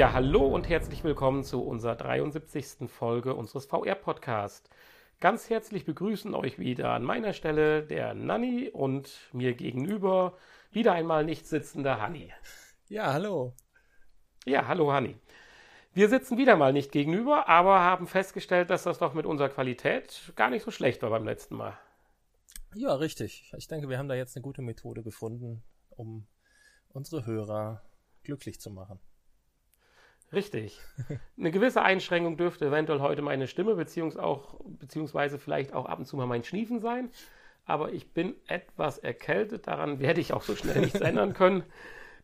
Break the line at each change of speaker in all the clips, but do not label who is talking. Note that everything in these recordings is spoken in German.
Ja, hallo und herzlich willkommen zu unserer 73. Folge unseres VR-Podcasts. Ganz herzlich begrüßen euch wieder an meiner Stelle der Nanni und mir gegenüber wieder einmal nicht sitzender Hanni.
Ja, hallo.
Ja, hallo Hanni. Wir sitzen wieder mal nicht gegenüber, aber haben festgestellt, dass das doch mit unserer Qualität gar nicht so schlecht war beim letzten Mal.
Ja, richtig. Ich denke, wir haben da jetzt eine gute Methode gefunden, um unsere Hörer glücklich zu machen.
Richtig. Eine gewisse Einschränkung dürfte eventuell heute meine Stimme beziehungsweise, auch, beziehungsweise vielleicht auch ab und zu mal mein Schniefen sein. Aber ich bin etwas erkältet, daran werde ich auch so schnell nichts ändern können.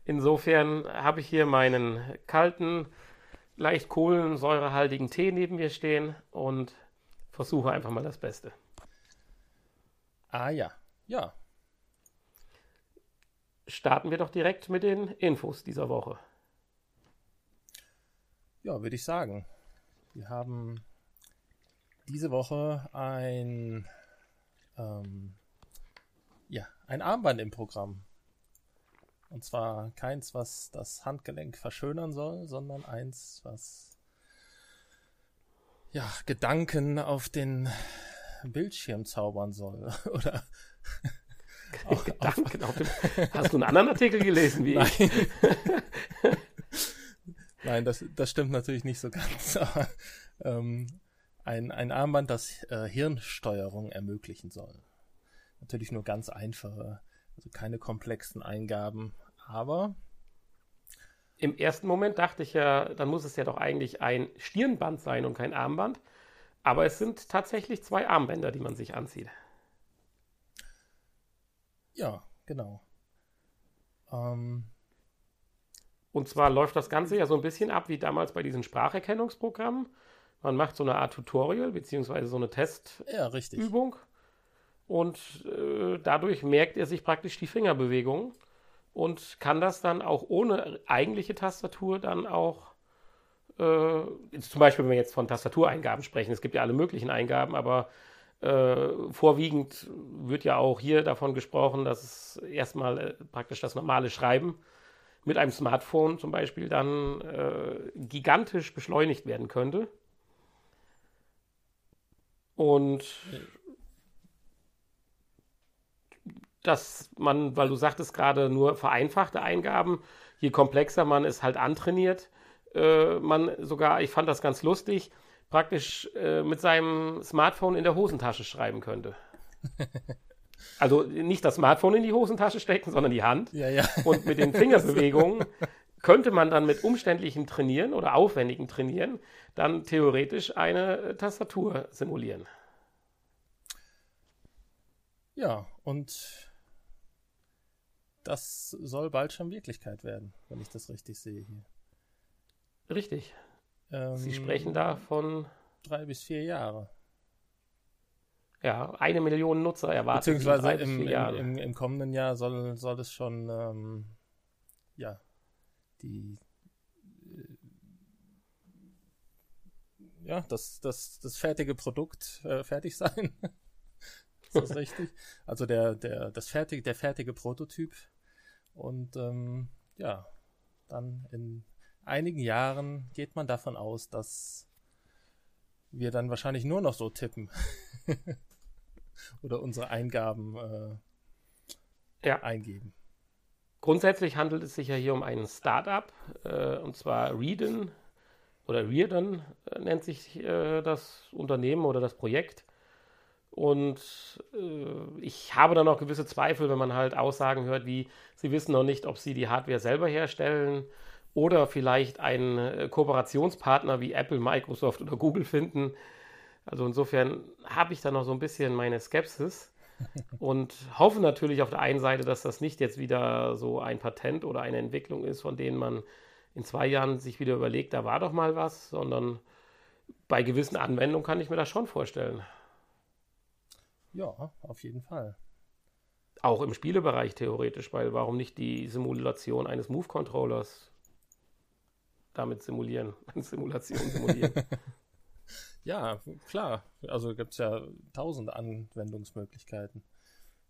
Insofern habe ich hier meinen kalten, leicht kohlensäurehaltigen Tee neben mir stehen und versuche einfach mal das Beste.
Ah ja, ja.
Starten wir doch direkt mit den Infos dieser Woche.
Ja, würde ich sagen. Wir haben diese Woche ein, ähm, ja, ein Armband im Programm. Und zwar keins, was das Handgelenk verschönern soll, sondern eins, was ja, Gedanken auf den Bildschirm zaubern soll. Oder
Gedanken auf, auf dem, Hast du einen anderen Artikel gelesen wie
Nein.
ich?
Nein, das, das stimmt natürlich nicht so ganz. Aber, ähm, ein, ein Armband, das äh, Hirnsteuerung ermöglichen soll. Natürlich nur ganz einfache, also keine komplexen Eingaben, aber
im ersten Moment dachte ich ja, dann muss es ja doch eigentlich ein Stirnband sein und kein Armband. Aber es sind tatsächlich zwei Armbänder, die man sich anzieht.
Ja, genau. Ähm,
und zwar läuft das Ganze ja so ein bisschen ab wie damals bei diesen Spracherkennungsprogrammen. Man macht so eine Art Tutorial beziehungsweise so eine Testübung.
Ja,
und äh, dadurch merkt er sich praktisch die Fingerbewegungen und kann das dann auch ohne eigentliche Tastatur dann auch, äh, zum Beispiel wenn wir jetzt von Tastatureingaben sprechen, es gibt ja alle möglichen Eingaben, aber äh, vorwiegend wird ja auch hier davon gesprochen, dass es erstmal äh, praktisch das normale Schreiben mit einem Smartphone zum Beispiel dann äh, gigantisch beschleunigt werden könnte. Und dass man, weil du sagtest gerade nur vereinfachte Eingaben, je komplexer man es halt antrainiert, äh, man sogar, ich fand das ganz lustig, praktisch äh, mit seinem Smartphone in der Hosentasche schreiben könnte. Also nicht das Smartphone in die Hosentasche stecken, sondern die Hand.
ja, ja.
Und mit den Fingerbewegungen könnte man dann mit umständlichen Trainieren oder aufwendigen Trainieren dann theoretisch eine äh, Tastatur simulieren.
Ja, und das soll bald schon Wirklichkeit werden, wenn ich das richtig sehe hier.
Richtig.
Ähm,
Sie sprechen da von
drei bis vier Jahre.
Ja, eine Million Nutzer erwartet.
Beziehungsweise im, im, im kommenden Jahr soll, soll es schon, ähm, ja, die, äh, ja, das, das, das fertige Produkt äh, fertig sein. ist das richtig? Also der, der, das fertige, der fertige Prototyp. Und ähm, ja, dann in einigen Jahren geht man davon aus, dass wir dann wahrscheinlich nur noch so tippen. Oder unsere Eingaben äh,
Ja.
eingeben.
Grundsätzlich handelt es sich ja hier um ein Startup, äh, und zwar Readon oder Reardon äh, nennt sich äh, das Unternehmen oder das Projekt. Und äh, ich habe da noch gewisse Zweifel, wenn man halt Aussagen hört, wie sie wissen noch nicht, ob sie die Hardware selber herstellen oder vielleicht einen äh, Kooperationspartner wie Apple, Microsoft oder Google finden. Also insofern habe ich da noch so ein bisschen meine Skepsis und hoffe natürlich auf der einen Seite, dass das nicht jetzt wieder so ein Patent oder eine Entwicklung ist, von denen man in zwei Jahren sich wieder überlegt, da war doch mal was, sondern bei gewissen Anwendungen kann ich mir das schon vorstellen.
Ja, auf jeden Fall.
Auch im Spielebereich theoretisch, weil warum nicht die Simulation eines Move-Controllers damit simulieren, Simulation simulieren.
Ja, klar. Also gibt es ja tausende Anwendungsmöglichkeiten.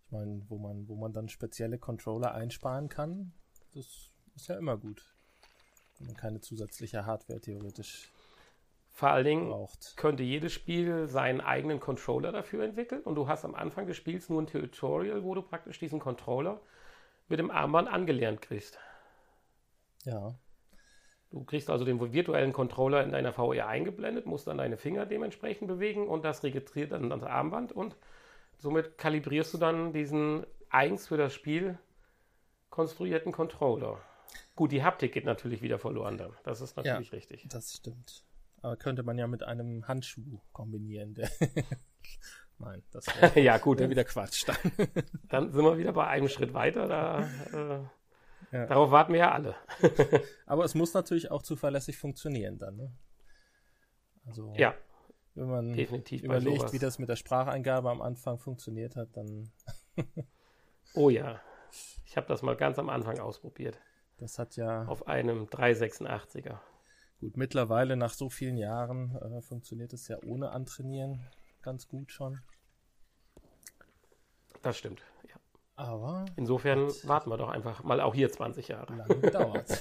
Ich meine, wo man, wo man dann spezielle Controller einsparen kann, das ist ja immer gut. man keine zusätzliche Hardware theoretisch
vor allen Dingen braucht. könnte jedes Spiel seinen eigenen Controller dafür entwickeln und du hast am Anfang des Spiels nur ein Tutorial, wo du praktisch diesen Controller mit dem Armband angelernt kriegst.
Ja.
Du kriegst also den virtuellen Controller in deiner VR eingeblendet, musst dann deine Finger dementsprechend bewegen und das registriert dann das Armband und somit kalibrierst du dann diesen eigens für das Spiel konstruierten Controller. Gut, die Haptik geht natürlich wieder verloren dann. Das ist natürlich
ja,
richtig.
Das stimmt. Aber könnte man ja mit einem Handschuh kombinieren. Nein, das
wäre ja, gut,
wär wieder Quatsch.
Dann. dann sind wir wieder bei einem Schritt weiter. Da äh, ja. Darauf warten wir ja alle.
Aber es muss natürlich auch zuverlässig funktionieren dann. Ne? Also,
ja.
Wenn man
Definitiv
überlegt, wie das mit der Spracheingabe am Anfang funktioniert hat, dann.
oh ja. Ich habe das mal ganz am Anfang ausprobiert.
Das hat ja.
Auf einem 386er.
Gut, mittlerweile nach so vielen Jahren äh, funktioniert es ja ohne Antrainieren ganz gut schon.
Das stimmt.
Aber.
Insofern warten wir doch einfach mal auch hier 20 Jahre.
Lange gedauert.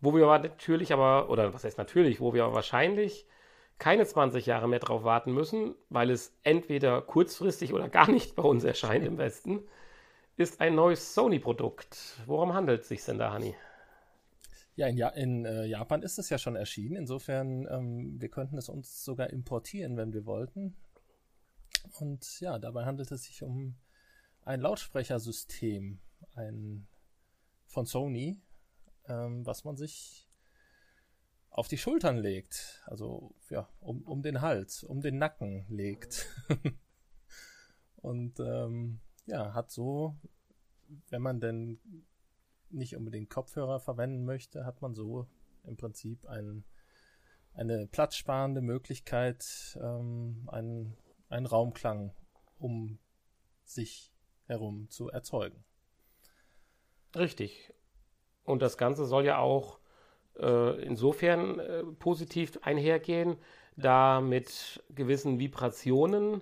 wo wir aber natürlich aber, oder was heißt natürlich, wo wir aber wahrscheinlich keine 20 Jahre mehr drauf warten müssen, weil es entweder kurzfristig oder gar nicht bei uns erscheint im Westen, ist ein neues Sony-Produkt. Worum handelt es sich denn da, Hani?
Ja, in, ja in äh, Japan ist es ja schon erschienen. Insofern, ähm, wir könnten es uns sogar importieren, wenn wir wollten. Und ja, dabei handelt es sich um ein Lautsprechersystem, ein von Sony, ähm, was man sich auf die Schultern legt, also ja, um, um den Hals, um den Nacken legt. Und ähm, ja, hat so, wenn man denn nicht unbedingt Kopfhörer verwenden möchte, hat man so im Prinzip ein, eine platzsparende Möglichkeit, ähm, einen einen Raumklang um sich herum zu erzeugen.
Richtig. Und das Ganze soll ja auch äh, insofern äh, positiv einhergehen, da mit gewissen Vibrationen,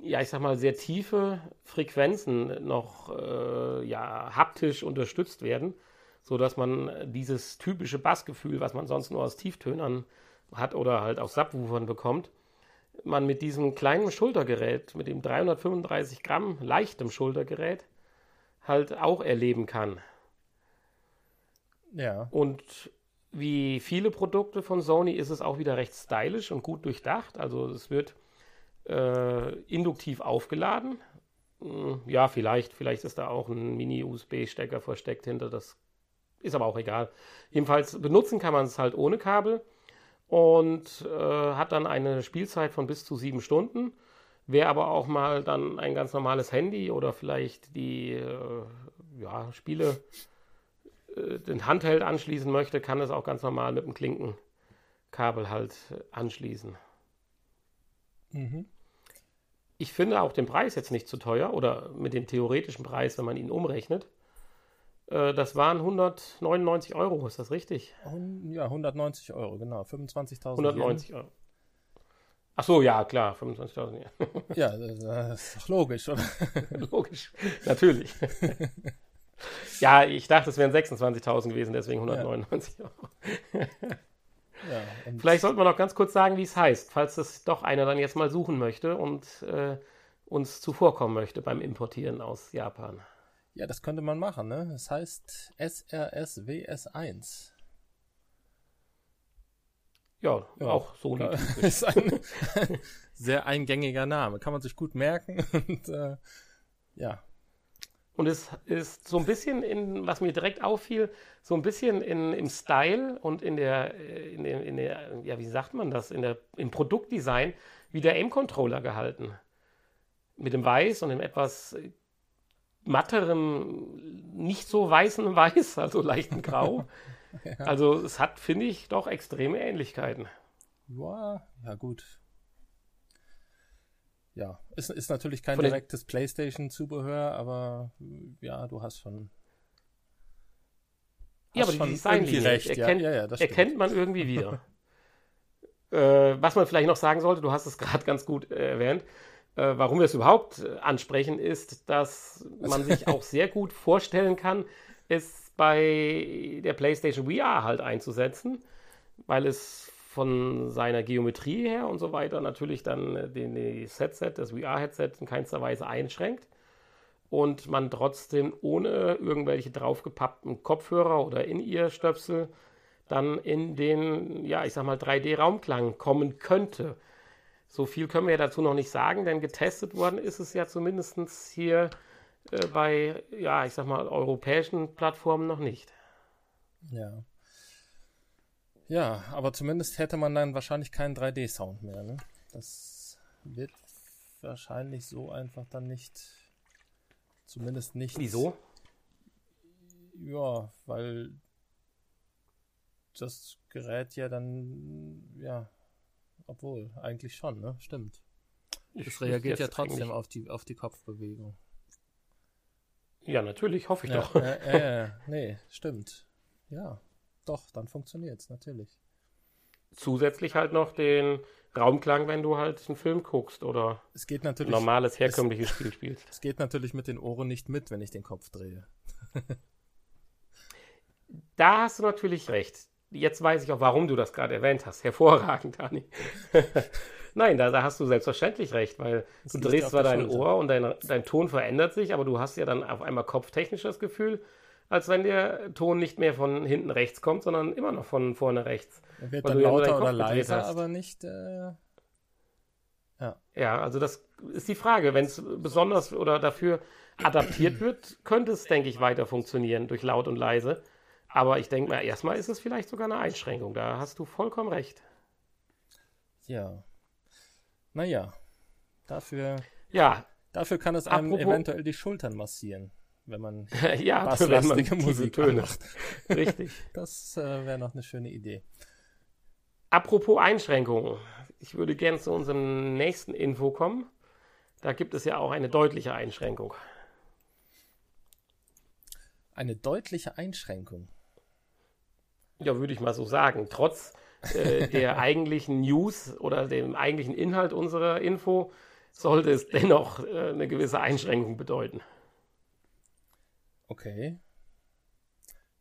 ja, ich sag mal, sehr tiefe Frequenzen noch äh, ja, haptisch unterstützt werden, sodass man dieses typische Bassgefühl, was man sonst nur aus Tieftönern hat oder halt aus Subwoofern bekommt, man mit diesem kleinen Schultergerät, mit dem 335 Gramm leichtem Schultergerät, halt auch erleben kann.
Ja.
Und wie viele Produkte von Sony ist es auch wieder recht stylisch und gut durchdacht. Also es wird äh, induktiv aufgeladen. Hm, ja, vielleicht, vielleicht ist da auch ein Mini-USB-Stecker versteckt hinter. Das ist aber auch egal. Jedenfalls benutzen kann man es halt ohne Kabel und äh, hat dann eine Spielzeit von bis zu sieben Stunden. Wer aber auch mal dann ein ganz normales Handy oder vielleicht die äh, ja, Spiele, äh, den Handheld anschließen möchte, kann es auch ganz normal mit dem Klinkenkabel halt anschließen.
Mhm.
Ich finde auch den Preis jetzt nicht zu teuer oder mit dem theoretischen Preis, wenn man ihn umrechnet. Äh, das waren 199 Euro, ist das richtig?
Ja, 190 Euro, genau. 25.000
190 Euro. Ach so, ja, klar, 25.000.
Ja. ja, das ist doch logisch, oder?
logisch, natürlich. ja, ich dachte, es wären 26.000 gewesen, deswegen 199 ja. Euro. ja, Vielleicht sollte man noch ganz kurz sagen, wie es heißt, falls das doch einer dann jetzt mal suchen möchte und äh, uns zuvorkommen möchte beim Importieren aus Japan.
Ja, das könnte man machen, ne? Das heißt SRSWS1.
Ja, ja, auch so
ist ein sehr eingängiger Name. Kann man sich gut merken. Und, äh, ja.
Und es ist so ein bisschen, in, was mir direkt auffiel, so ein bisschen in, im Style und in der, in der, in der, ja, wie sagt man das, in der, im Produktdesign wie der Aim-Controller gehalten. Mit dem Weiß und dem etwas matterem, nicht so weißen Weiß, also leichten Grau. ja. Also es hat, finde ich, doch extreme Ähnlichkeiten.
Ja, ja gut. Ja, ist, ist natürlich kein direktes PlayStation-Zubehör, aber ja, du hast schon.
Hast ja, aber die Designlinie recht, erkennt, ja. Ja, erkennt man irgendwie wieder. äh, was man vielleicht noch sagen sollte, du hast es gerade ganz gut äh, erwähnt, äh, warum wir es überhaupt äh, ansprechen, ist, dass man sich auch sehr gut vorstellen kann, es bei der PlayStation VR halt einzusetzen, weil es von seiner Geometrie her und so weiter natürlich dann den, das Headset, das VR-Headset in keinster Weise einschränkt und man trotzdem ohne irgendwelche draufgepappten Kopfhörer oder In-Ear-Stöpsel dann in den, ja, ich sag mal, 3D-Raumklang kommen könnte. So viel können wir ja dazu noch nicht sagen, denn getestet worden ist es ja zumindest hier äh, bei, ja, ich sag mal, europäischen Plattformen noch nicht.
Ja. Ja, aber zumindest hätte man dann wahrscheinlich keinen 3D-Sound mehr. Ne? Das wird wahrscheinlich so einfach dann nicht. Zumindest nicht.
Wieso?
Ja, weil das Gerät ja dann, ja, obwohl, eigentlich schon, ne? Stimmt. Es reagiert ja trotzdem auf die, auf die Kopfbewegung.
Ja, natürlich, hoffe ich
ja,
doch.
Ja, äh, nee, stimmt. Ja, doch, dann funktioniert es natürlich.
Zusätzlich halt noch den Raumklang, wenn du halt einen Film guckst oder
es geht natürlich,
ein normales, herkömmliches
es,
Spiel spielst.
Es geht natürlich mit den Ohren nicht mit, wenn ich den Kopf drehe.
da hast du natürlich recht. Jetzt weiß ich auch, warum du das gerade erwähnt hast. Hervorragend, Dani. Nein, da, da, hast du selbstverständlich recht, weil das du drehst zwar dein Schulter. Ohr und dein, dein Ton verändert sich, aber du hast ja dann auf einmal kopftechnisch das Gefühl, als wenn der Ton nicht mehr von hinten rechts kommt, sondern immer noch von vorne rechts.
Er wird dann lauter oder leiser, aber nicht. Äh...
Ja. ja, also das ist die Frage. Wenn es besonders oder dafür adaptiert wird, könnte es, denke ich, weiter funktionieren durch laut und leise. Aber ich denke mal, erstmal ist es vielleicht sogar eine Einschränkung. Da hast du vollkommen recht.
Ja. Naja, dafür,
ja.
dafür kann es einem Apropos, eventuell die Schultern massieren, wenn man
ja, basslastige Musik macht.
Richtig. Das äh, wäre noch eine schöne Idee.
Apropos Einschränkungen. Ich würde gerne zu unserem nächsten Info kommen. Da gibt es ja auch eine deutliche Einschränkung.
Eine deutliche Einschränkung.
Ja, würde ich mal so sagen. Trotz äh, der eigentlichen News oder dem eigentlichen Inhalt unserer Info sollte es dennoch äh, eine gewisse Einschränkung bedeuten.
Okay.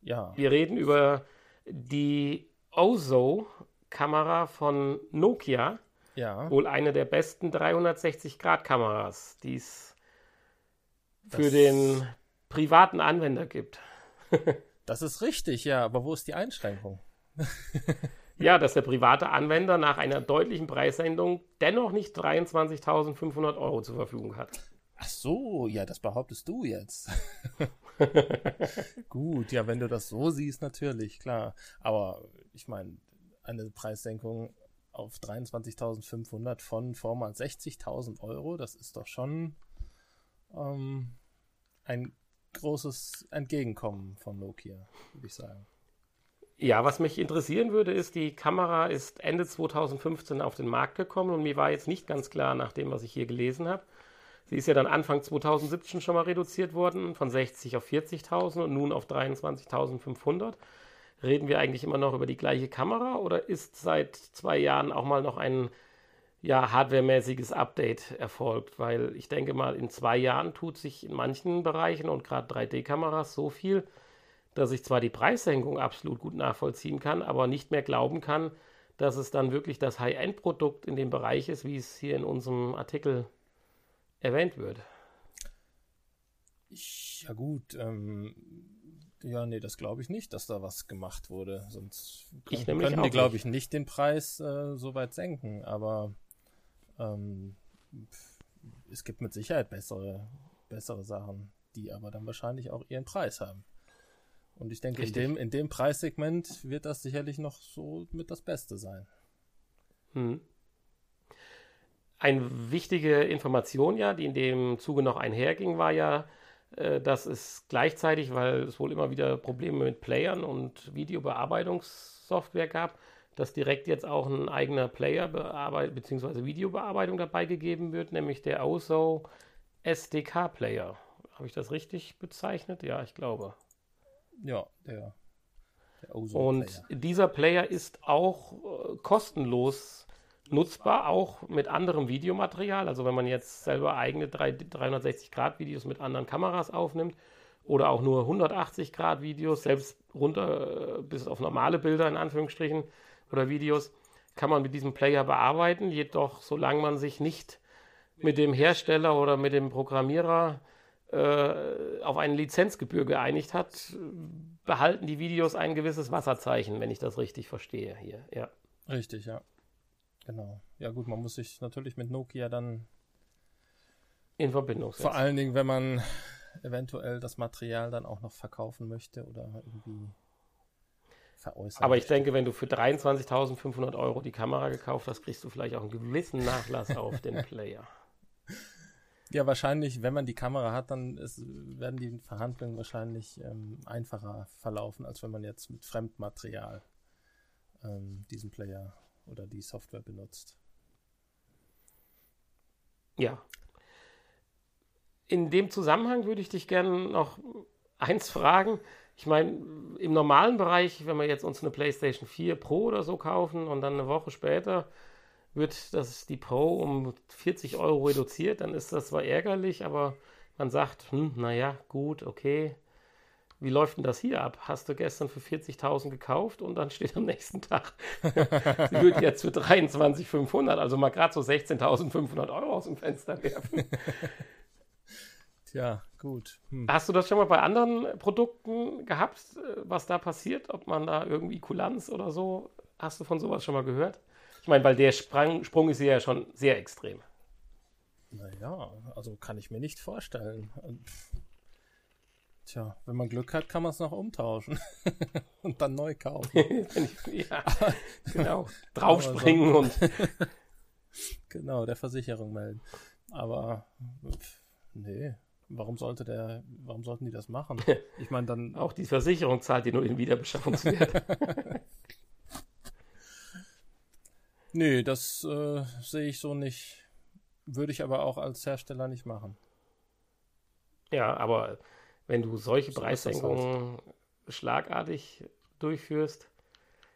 Ja.
Wir reden über die Ozo-Kamera von Nokia.
Ja.
Wohl eine der besten 360-Grad-Kameras, die es für den privaten Anwender gibt.
das ist richtig, ja, aber wo ist die Einschränkung?
Ja, dass der private Anwender nach einer deutlichen Preissendung dennoch nicht 23.500 Euro zur Verfügung hat.
Ach so, ja, das behauptest du jetzt. Gut, ja, wenn du das so siehst, natürlich, klar. Aber ich meine, eine Preissenkung auf 23.500 von vormals 60.000 Euro, das ist doch schon ähm, ein großes Entgegenkommen von Nokia, würde ich sagen.
Ja, was mich interessieren würde, ist, die Kamera ist Ende 2015 auf den Markt gekommen und mir war jetzt nicht ganz klar, nach dem, was ich hier gelesen habe. Sie ist ja dann Anfang 2017 schon mal reduziert worden, von 60 auf 40.000 und nun auf 23.500. Reden wir eigentlich immer noch über die gleiche Kamera oder ist seit zwei Jahren auch mal noch ein ja, hardwaremäßiges Update erfolgt? Weil ich denke mal, in zwei Jahren tut sich in manchen Bereichen und gerade 3D-Kameras so viel, dass ich zwar die Preissenkung absolut gut nachvollziehen kann, aber nicht mehr glauben kann, dass es dann wirklich das High-End-Produkt in dem Bereich ist, wie es hier in unserem Artikel erwähnt wird.
Ja gut, ähm, ja, nee, das glaube ich nicht, dass da was gemacht wurde. Sonst
ich
können, könnten die, glaube ich, nicht den Preis äh, so weit senken. Aber ähm, es gibt mit Sicherheit bessere, bessere Sachen, die aber dann wahrscheinlich auch ihren Preis haben. Und ich denke, in dem, in dem Preissegment wird das sicherlich noch so mit das Beste sein.
Hm. Eine wichtige Information ja, die in dem Zuge noch einherging, war ja, äh, dass es gleichzeitig, weil es wohl immer wieder Probleme mit Playern und Videobearbeitungssoftware gab, dass direkt jetzt auch ein eigener Player bzw. Videobearbeitung dabei gegeben wird, nämlich der OSO SDK Player. Habe ich das richtig bezeichnet? Ja, ich glaube.
Ja, der,
der Und Player. dieser Player ist auch äh, kostenlos nutzbar, auch mit anderem Videomaterial. Also wenn man jetzt selber eigene 360-Grad-Videos mit anderen Kameras aufnimmt oder auch nur 180 Grad Videos, selbst runter äh, bis auf normale Bilder in Anführungsstrichen oder Videos, kann man mit diesem Player bearbeiten. Jedoch, solange man sich nicht mit dem Hersteller oder mit dem Programmierer äh, auf eine Lizenzgebühr geeinigt hat, behalten die Videos ein gewisses Wasserzeichen, wenn ich das richtig verstehe hier. Ja.
Richtig, ja. Genau. Ja gut, man muss sich natürlich mit Nokia dann
in Verbindung setzen.
Vor allen Dingen, wenn man eventuell das Material dann auch noch verkaufen möchte oder irgendwie
veräußern. Aber ich denke, wenn du für 23.500 Euro die Kamera gekauft hast, kriegst du vielleicht auch einen gewissen Nachlass auf den Player.
Ja, wahrscheinlich, wenn man die Kamera hat, dann ist, werden die Verhandlungen wahrscheinlich ähm, einfacher verlaufen, als wenn man jetzt mit Fremdmaterial ähm, diesen Player oder die Software benutzt.
Ja. In dem Zusammenhang würde ich dich gerne noch eins fragen. Ich meine, im normalen Bereich, wenn wir jetzt uns eine PlayStation 4 Pro oder so kaufen und dann eine Woche später wird das die Pro um 40 Euro reduziert, dann ist das zwar ärgerlich, aber man sagt, hm, naja, gut, okay. Wie läuft denn das hier ab? Hast du gestern für 40.000 gekauft und dann steht am nächsten Tag, sie wird jetzt für 23.500, also mal gerade so 16.500 Euro aus dem Fenster werfen.
Tja, gut.
Hm. Hast du das schon mal bei anderen Produkten gehabt, was da passiert? Ob man da irgendwie Kulanz oder so, hast du von sowas schon mal gehört? Ich meine, weil der Sprang, Sprung ist ja schon sehr extrem.
Naja, also kann ich mir nicht vorstellen. Tja, wenn man Glück hat, kann man es noch umtauschen und dann neu kaufen.
ja, genau. Draufspringen und.
genau, der Versicherung melden. Aber nee, warum sollte der, warum sollten die das machen?
Ich meine dann. Auch die Versicherung zahlt dir nur den Wiederbeschaffungswert.
Nee, das äh, sehe ich so nicht. Würde ich aber auch als Hersteller nicht machen.
Ja, aber wenn du solche so Preissenkungen halt. schlagartig durchführst,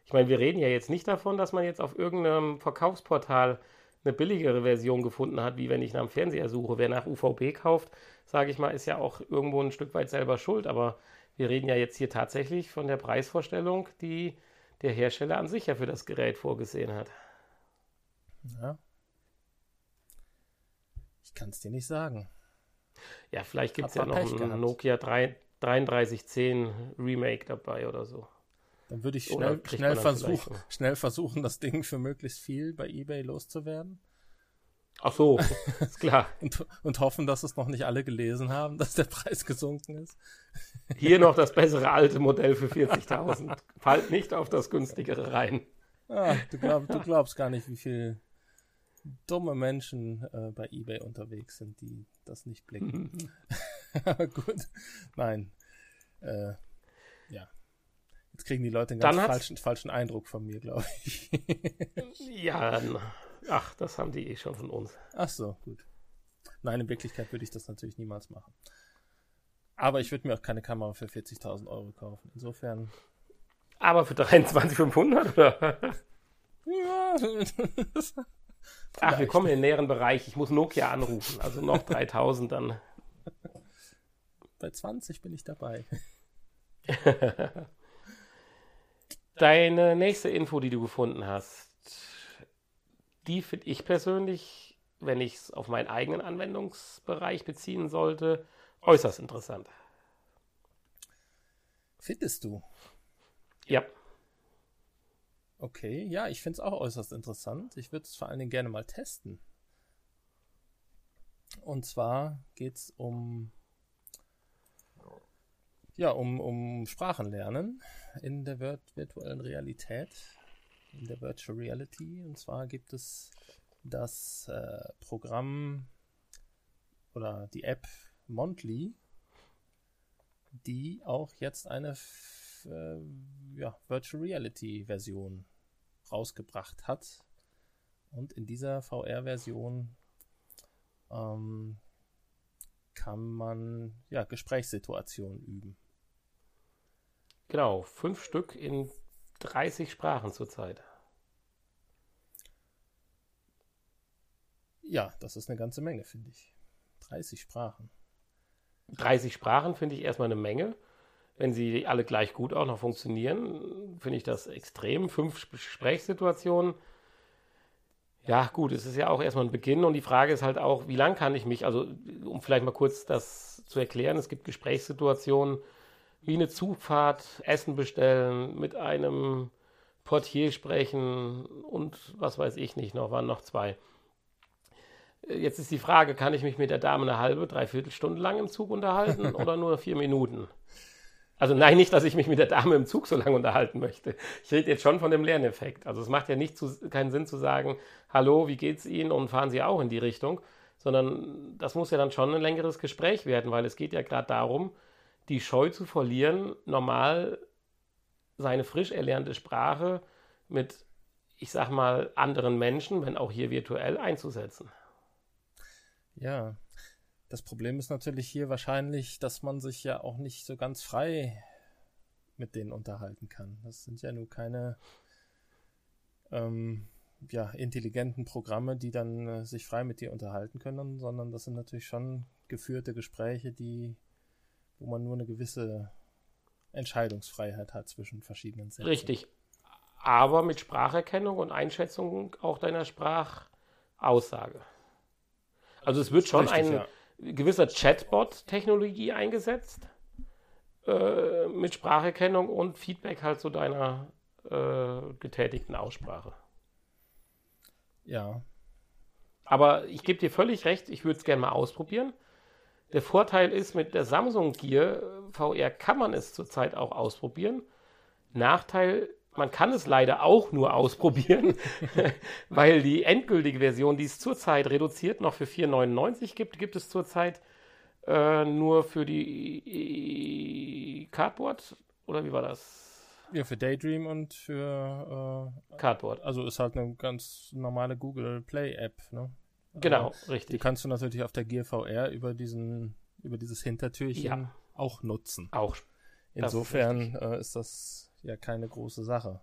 ich meine, wir reden ja jetzt nicht davon, dass man jetzt auf irgendeinem Verkaufsportal eine billigere Version gefunden hat, wie wenn ich nach einem Fernseher suche. Wer nach UVP kauft, sage ich mal, ist ja auch irgendwo ein Stück weit selber schuld. Aber wir reden ja jetzt hier tatsächlich von der Preisvorstellung, die der Hersteller an sich ja für das Gerät vorgesehen hat.
Ja. Ich kann es dir nicht sagen.
Ja, vielleicht gibt es ja noch ein gehabt. Nokia 3, 3310 Remake dabei oder so.
Dann würde ich schnell, schnell, versuch, schnell versuchen, das Ding für möglichst viel bei eBay loszuwerden.
Ach so, ist klar.
und, und hoffen, dass es noch nicht alle gelesen haben, dass der Preis gesunken ist.
Hier noch das bessere alte Modell für 40.000. Fallt nicht auf das günstigere rein.
Ah, du, glaub, du glaubst gar nicht, wie viel dumme Menschen äh, bei eBay unterwegs sind, die das nicht blicken. Gut, nein. Äh, ja. Jetzt kriegen die Leute einen ganz falschen, falschen Eindruck von mir, glaube ich.
ja, ach, das haben die eh schon von uns.
Ach so, gut. Nein, in Wirklichkeit würde ich das natürlich niemals machen. Aber ich würde mir auch keine Kamera für 40.000 Euro kaufen. Insofern.
Aber für 23.500 oder? ja, Ach, wir kommen in den näheren Bereich. Ich muss Nokia anrufen. Also noch 3000 dann.
Bei 20 bin ich dabei.
Deine nächste Info, die du gefunden hast, die finde ich persönlich, wenn ich es auf meinen eigenen Anwendungsbereich beziehen sollte, äußerst interessant.
Findest du?
Ja.
Okay, ja, ich finde es auch äußerst interessant. Ich würde es vor allen Dingen gerne mal testen. Und zwar geht es um ja, um, um Sprachenlernen in der virtuellen Realität, in der Virtual Reality. Und zwar gibt es das äh, Programm oder die App Montly, die auch jetzt eine äh, ja, Virtual Reality Version rausgebracht hat. Und in dieser VR-Version ähm, kann man ja Gesprächssituationen üben.
Genau, fünf Stück in 30 Sprachen zurzeit.
Ja, das ist eine ganze Menge, finde ich. 30 Sprachen.
30 Sprachen finde ich erstmal eine Menge. Wenn sie alle gleich gut auch noch funktionieren, finde ich das extrem. Fünf Gesprächssituationen. Ja, gut, es ist ja auch erstmal ein Beginn und die Frage ist halt auch, wie lange kann ich mich, also um vielleicht mal kurz das zu erklären, es gibt Gesprächssituationen wie eine Zugfahrt, Essen bestellen, mit einem Portier sprechen und was weiß ich nicht noch, waren noch zwei. Jetzt ist die Frage, kann ich mich mit der Dame eine halbe, dreiviertel Stunde lang im Zug unterhalten oder nur vier Minuten? Also nein, nicht, dass ich mich mit der Dame im Zug so lange unterhalten möchte. Ich rede jetzt schon von dem Lerneffekt. Also es macht ja nicht zu, keinen Sinn zu sagen, hallo, wie geht's Ihnen und fahren Sie auch in die Richtung, sondern das muss ja dann schon ein längeres Gespräch werden, weil es geht ja gerade darum, die Scheu zu verlieren, normal seine frisch erlernte Sprache mit, ich sag mal, anderen Menschen, wenn auch hier virtuell, einzusetzen.
Ja, das Problem ist natürlich hier wahrscheinlich, dass man sich ja auch nicht so ganz frei mit denen unterhalten kann. Das sind ja nur keine ähm, ja, intelligenten Programme, die dann äh, sich frei mit dir unterhalten können, sondern das sind natürlich schon geführte Gespräche, die, wo man nur eine gewisse Entscheidungsfreiheit hat zwischen verschiedenen
Sätzen. Richtig. Aber mit Spracherkennung und Einschätzung auch deiner Sprachaussage. Also es wird schon Richtig, ein ja. gewisser Chatbot-Technologie eingesetzt äh, mit Spracherkennung und Feedback halt zu deiner äh, getätigten Aussprache.
Ja.
Aber ich gebe dir völlig recht, ich würde es gerne mal ausprobieren. Der Vorteil ist, mit der Samsung Gear VR kann man es zurzeit auch ausprobieren. Nachteil, man kann es leider auch nur ausprobieren, weil die endgültige Version, die es zurzeit reduziert noch für 4,99 gibt, gibt es zurzeit äh, nur für die Cardboard oder wie war das?
Ja, für Daydream und für
äh, Cardboard.
Also ist halt eine ganz normale Google Play App, ne?
Genau, Aber richtig.
Die kannst du natürlich auf der Gear VR über diesen, über dieses Hintertürchen ja. auch nutzen.
Auch.
Insofern ist, äh, ist das ja keine große Sache.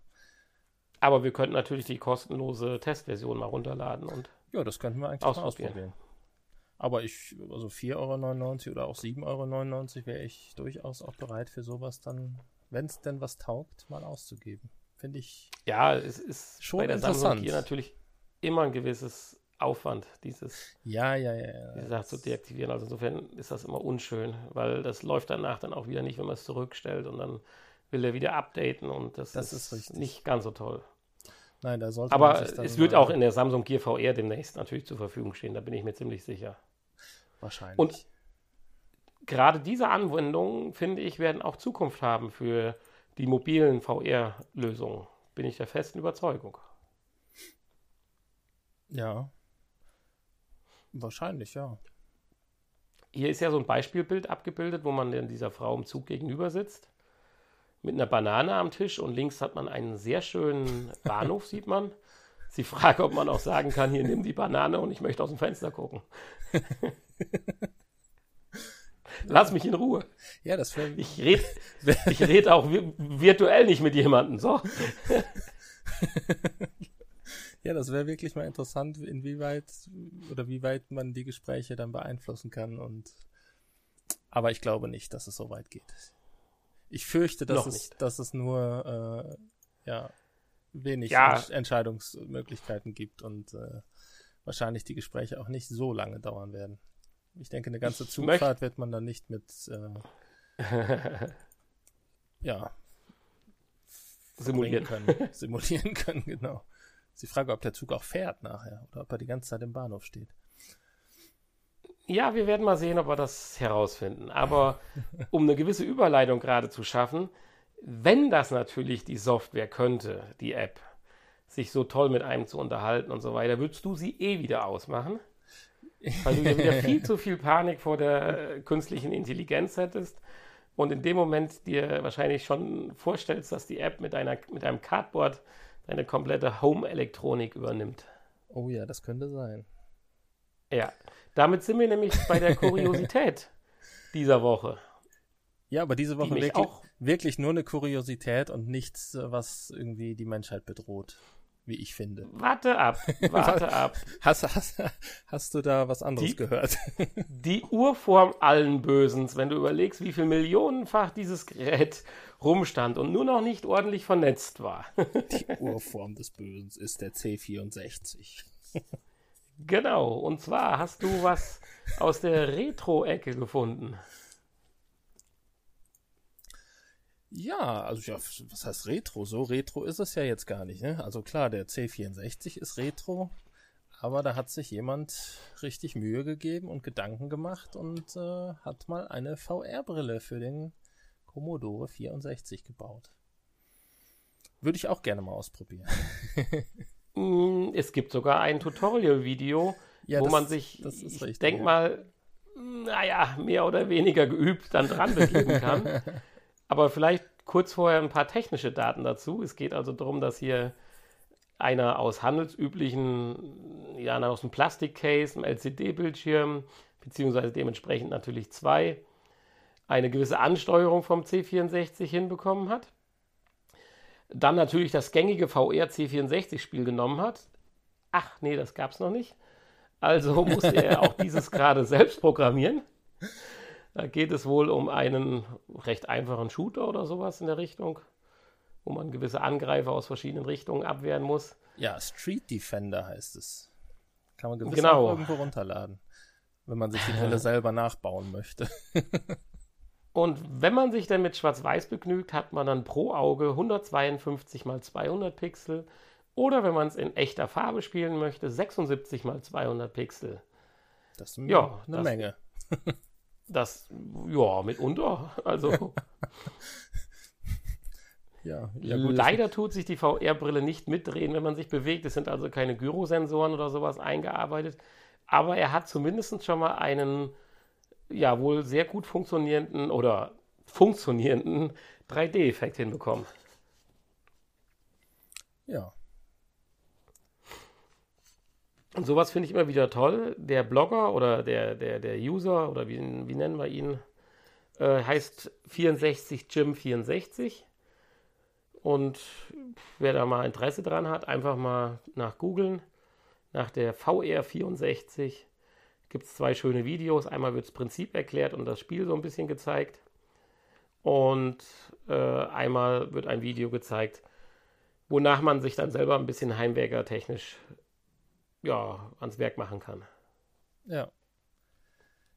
Aber wir könnten natürlich die kostenlose Testversion mal runterladen und.
Ja, das könnten wir eigentlich ausprobieren. ausprobieren. Aber ich, also 4,99 Euro oder auch 7,99 Euro wäre ich durchaus auch bereit für sowas dann, wenn es denn was taugt, mal auszugeben. Finde ich.
Ja, es ist schon bei der Samsung hier natürlich immer ein gewisses Aufwand, dieses
ja, ja, ja, ja.
diese Sache zu deaktivieren. Also insofern ist das immer unschön, weil das läuft danach dann auch wieder nicht, wenn man es zurückstellt und dann will er wieder updaten und das, das ist, ist nicht ganz so toll.
Nein, da sollte
Aber es wird auch in der Samsung Gear VR demnächst natürlich zur Verfügung stehen, da bin ich mir ziemlich sicher.
Wahrscheinlich.
Und gerade diese Anwendungen, finde ich, werden auch Zukunft haben für die mobilen VR-Lösungen. Bin ich der festen Überzeugung.
Ja, Wahrscheinlich, ja.
Hier ist ja so ein Beispielbild abgebildet, wo man dieser Frau im Zug gegenüber sitzt. Mit einer Banane am Tisch und links hat man einen sehr schönen Bahnhof, sieht man. Sie fragt, ob man auch sagen kann, hier nimm die Banane und ich möchte aus dem Fenster gucken. Lass mich in Ruhe.
Ja, das wäre.
Ich rede ich red auch virtuell nicht mit jemandem. So.
Ja, das wäre wirklich mal interessant, inwieweit oder wie weit man die Gespräche dann beeinflussen kann und aber ich glaube nicht, dass es so weit geht. Ich fürchte, dass, es, dass es nur äh, ja, wenig ja. Entscheidungsmöglichkeiten gibt und äh, wahrscheinlich die Gespräche auch nicht so lange dauern werden. Ich denke, eine ganze Zugfahrt wird man dann nicht mit äh, ja
simulieren
können. simulieren können, genau. Ist die Frage, ob der Zug auch fährt nachher oder ob er die ganze Zeit im Bahnhof steht.
Ja, wir werden mal sehen, ob wir das herausfinden. Aber um eine gewisse Überleitung gerade zu schaffen, wenn das natürlich die Software könnte, die App, sich so toll mit einem zu unterhalten und so weiter, würdest du sie eh wieder ausmachen? Weil du ja wieder viel zu viel Panik vor der künstlichen Intelligenz hättest und in dem Moment dir wahrscheinlich schon vorstellst, dass die App mit, einer, mit einem Cardboard deine komplette Home-Elektronik übernimmt.
Oh ja, das könnte sein.
Ja, damit sind wir nämlich bei der Kuriosität dieser Woche.
Ja, aber diese Woche wirklich, auch wirklich nur eine Kuriosität und nichts, was irgendwie die Menschheit bedroht. Wie ich finde.
Warte ab, warte ab.
Hast, hast, hast du da was anderes
Die-
gehört?
Die Urform allen Bösens, wenn du überlegst, wie viel millionenfach dieses Gerät rumstand und nur noch nicht ordentlich vernetzt war.
Die Urform des Bösen ist der C64.
genau, und zwar hast du was aus der Retro-Ecke gefunden.
Ja, also ja, was heißt Retro? So Retro ist es ja jetzt gar nicht. Ne? Also klar, der C64 ist Retro, aber da hat sich jemand richtig Mühe gegeben und Gedanken gemacht und äh, hat mal eine VR-Brille für den Commodore 64 gebaut. Würde ich auch gerne mal ausprobieren.
Mm, Es gibt sogar ein Tutorial-Video,
Ja,
wo
das-
man sich,
das ist
ich denke mal, naja, mehr oder weniger geübt dann dran begeben kann. Aber vielleicht kurz vorher ein paar technische Daten dazu. Es geht also darum, dass hier einer aus handelsüblichen, ja, aus einem Plastikcase, einem LCD-Bildschirm, beziehungsweise dementsprechend natürlich zwei, eine gewisse Ansteuerung vom C64 hinbekommen hat. Dann natürlich das gängige VR C64-Spiel genommen hat. Ach nee, das gab es noch nicht. Also musste er auch dieses gerade selbst programmieren. Da geht es wohl um einen recht einfachen Shooter oder sowas in der Richtung, wo man gewisse Angreifer aus verschiedenen Richtungen abwehren muss.
Ja, Street Defender heißt es. Kann man gewiss
Genau.
irgendwo runterladen, wenn man sich die Brille selber nachbauen möchte.
Und wenn man sich dann mit Schwarz-Weiß begnügt, hat man dann pro Auge 152 x 200 Pixel. Oder wenn man es in echter Farbe spielen möchte, 76 x 200 Pixel.
Das ist
Ja,
eine
das-
Menge.
Das, ja, mitunter. Also
Ja, ja gut,
leider tut sich die VR-Brille nicht mitdrehen, wenn man sich bewegt. Es sind also keine Gyrosensoren oder sowas eingearbeitet. Aber er hat zumindest schon mal einen, ja, wohl sehr gut funktionierenden oder funktionierenden 3D-Effekt hinbekommen.
Ja,
Und sowas finde ich immer wieder toll. Der Blogger oder der, der, der User oder wie, wie nennen wir ihn, äh, heißt 64 Jim 64. Und wer da mal Interesse dran hat, einfach mal nach googeln. Nach der VR 64 gibt es zwei schöne Videos. Einmal wird das Prinzip erklärt und das Spiel so ein bisschen gezeigt. Und äh, einmal wird ein Video gezeigt, wonach man sich dann selber ein bisschen heimwerkertechnisch ja, ans Werk machen kann.
ja.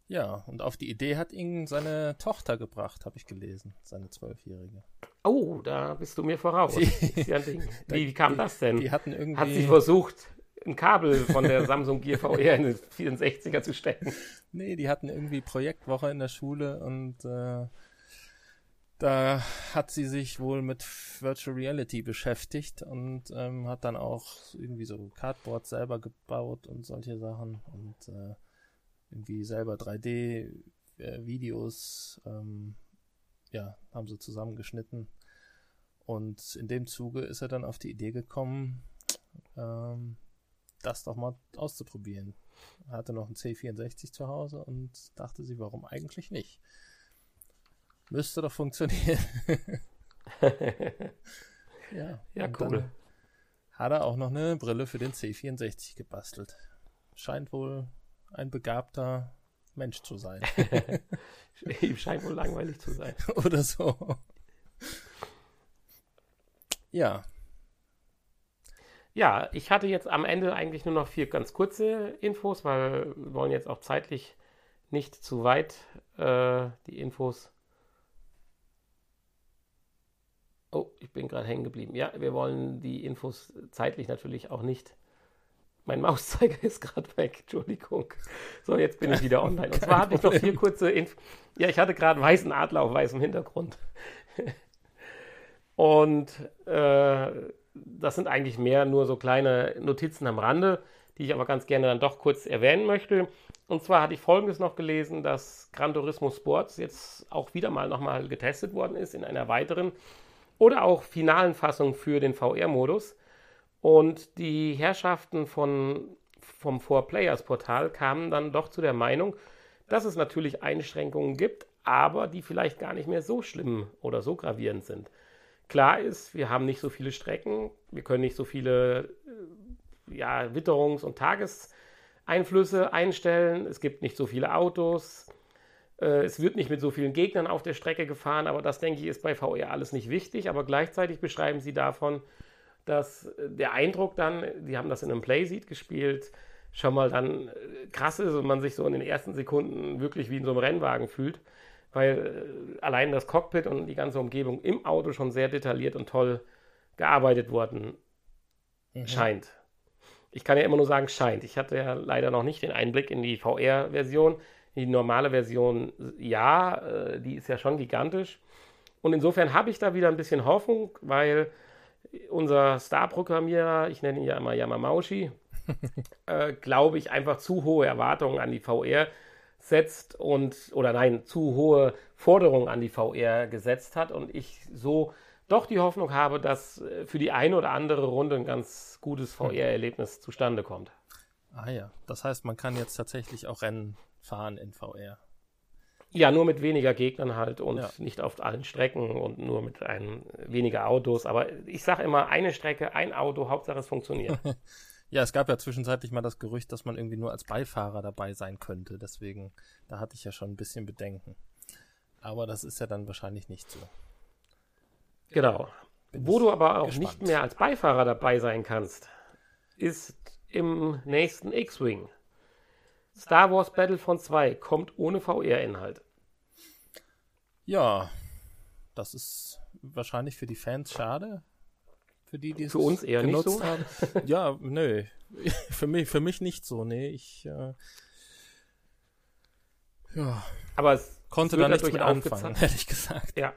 Ja, und auf die Idee hat ihn seine Tochter gebracht, habe ich gelesen, seine Zwölfjährige.
Oh, da bist du mir voraus. Ja. Wie, wie kam das denn?
Die hatten irgendwie.
Hat sie versucht, ein Kabel von der Samsung Gear VR in den 64er zu stecken?
Nee, die hatten irgendwie Projektwoche in der Schule und äh, da hat sie sich wohl mit Virtual Reality beschäftigt und ähm, hat dann auch irgendwie so Cardboard selber gebaut und solche Sachen und äh, irgendwie selber 3D-Videos, ähm, ja, haben sie zusammengeschnitten. Und in dem Zuge ist er dann auf die Idee gekommen, ähm, das doch mal auszuprobieren. Er hatte noch einen C64 zu Hause und dachte sich, warum eigentlich nicht? Müsste doch funktionieren. ja,
Ja, cool.
Hat er auch noch eine Brille für den C64 gebastelt. Scheint wohl ein begabter Mensch zu sein.
Ihm scheint wohl langweilig zu sein.
Oder so. Ja,
Ja, ich hatte jetzt am Ende eigentlich nur noch vier ganz kurze Infos, weil wir wollen jetzt auch zeitlich nicht zu weit äh, die Infos. Oh, ich bin gerade hängen geblieben. Ja, wir wollen die Infos zeitlich natürlich auch nicht. Mein Mauszeiger ist gerade weg, Entschuldigung. So, jetzt bin ich wieder online. Und zwar hatte ich noch vier kurze Infos. Ja, ich hatte gerade einen weißen Adler auf weißem Hintergrund. Und äh, das sind eigentlich mehr nur so kleine Notizen am Rande, die ich aber ganz gerne dann doch kurz erwähnen möchte. Und zwar hatte ich Folgendes noch gelesen, dass Gran Turismo Sports jetzt auch wieder mal nochmal getestet worden ist in einer weiteren oder auch finalen Fassung für den VR-Modus. Und die Herrschaften von, vom Four Players Portal kamen dann doch zu der Meinung, dass es natürlich Einschränkungen gibt, aber die vielleicht gar nicht mehr so schlimm oder so gravierend sind. Klar ist, wir haben nicht so viele Strecken, wir können nicht so viele äh, ja, Witterungs- und Tageseinflüsse einstellen, es gibt nicht so viele Autos, es wird nicht mit so vielen Gegnern auf der Strecke gefahren, aber das denke ich ist bei VR alles nicht wichtig, aber gleichzeitig beschreiben sie davon, dass äh, der Eindruck dann, die haben das in einem Playseat gespielt, schon mal dann krass ist und man sich so in den ersten Sekunden wirklich wie in so einem Rennwagen fühlt weil äh, allein das Cockpit und die ganze Umgebung im Auto schon sehr detailliert und toll gearbeitet worden mhm. scheint. Ich kann ja immer nur sagen, scheint. Ich hatte ja leider noch nicht den Einblick in die VR-Version. Die normale Version, ja, äh, die ist ja schon gigantisch. Und insofern habe ich da wieder ein bisschen Hoffnung, weil unser Star-Programmierer, ich nenne ihn ja immer Yamamaushi, äh, glaube ich, einfach zu hohe Erwartungen an die VR setzt und, oder nein, zu hohe Forderungen an die VR gesetzt hat und ich so doch die Hoffnung habe, dass äh, für die eine oder andere Runde ein ganz gutes hm. VR-Erlebnis zustande kommt.
Ah ja, das heißt, man kann jetzt tatsächlich auch Rennen fahren in VR.
Ja, nur mit weniger Gegnern halt und ja. nicht auf allen Strecken und nur mit einem weniger Autos. Aber ich sage immer, eine Strecke, ein Auto, Hauptsache es funktioniert.
Ja, es gab ja zwischenzeitlich mal das Gerücht, dass man irgendwie nur als Beifahrer dabei sein könnte. Deswegen, da hatte ich ja schon ein bisschen Bedenken. Aber das ist ja dann wahrscheinlich nicht so.
Genau. Bin Wo du aber auch gespannt. nicht mehr als Beifahrer dabei sein kannst, ist im nächsten X-Wing. Star Wars Battlefront 2 kommt ohne VR-Inhalt.
Ja, das ist wahrscheinlich für die Fans schade
für die, die es Für uns eher nicht so.
haben. ja, nö. für mich, für mich nicht so, nee. Ich äh,
ja. Aber es
konnte da nicht mit anfangen, ehrlich gesagt.
Ja.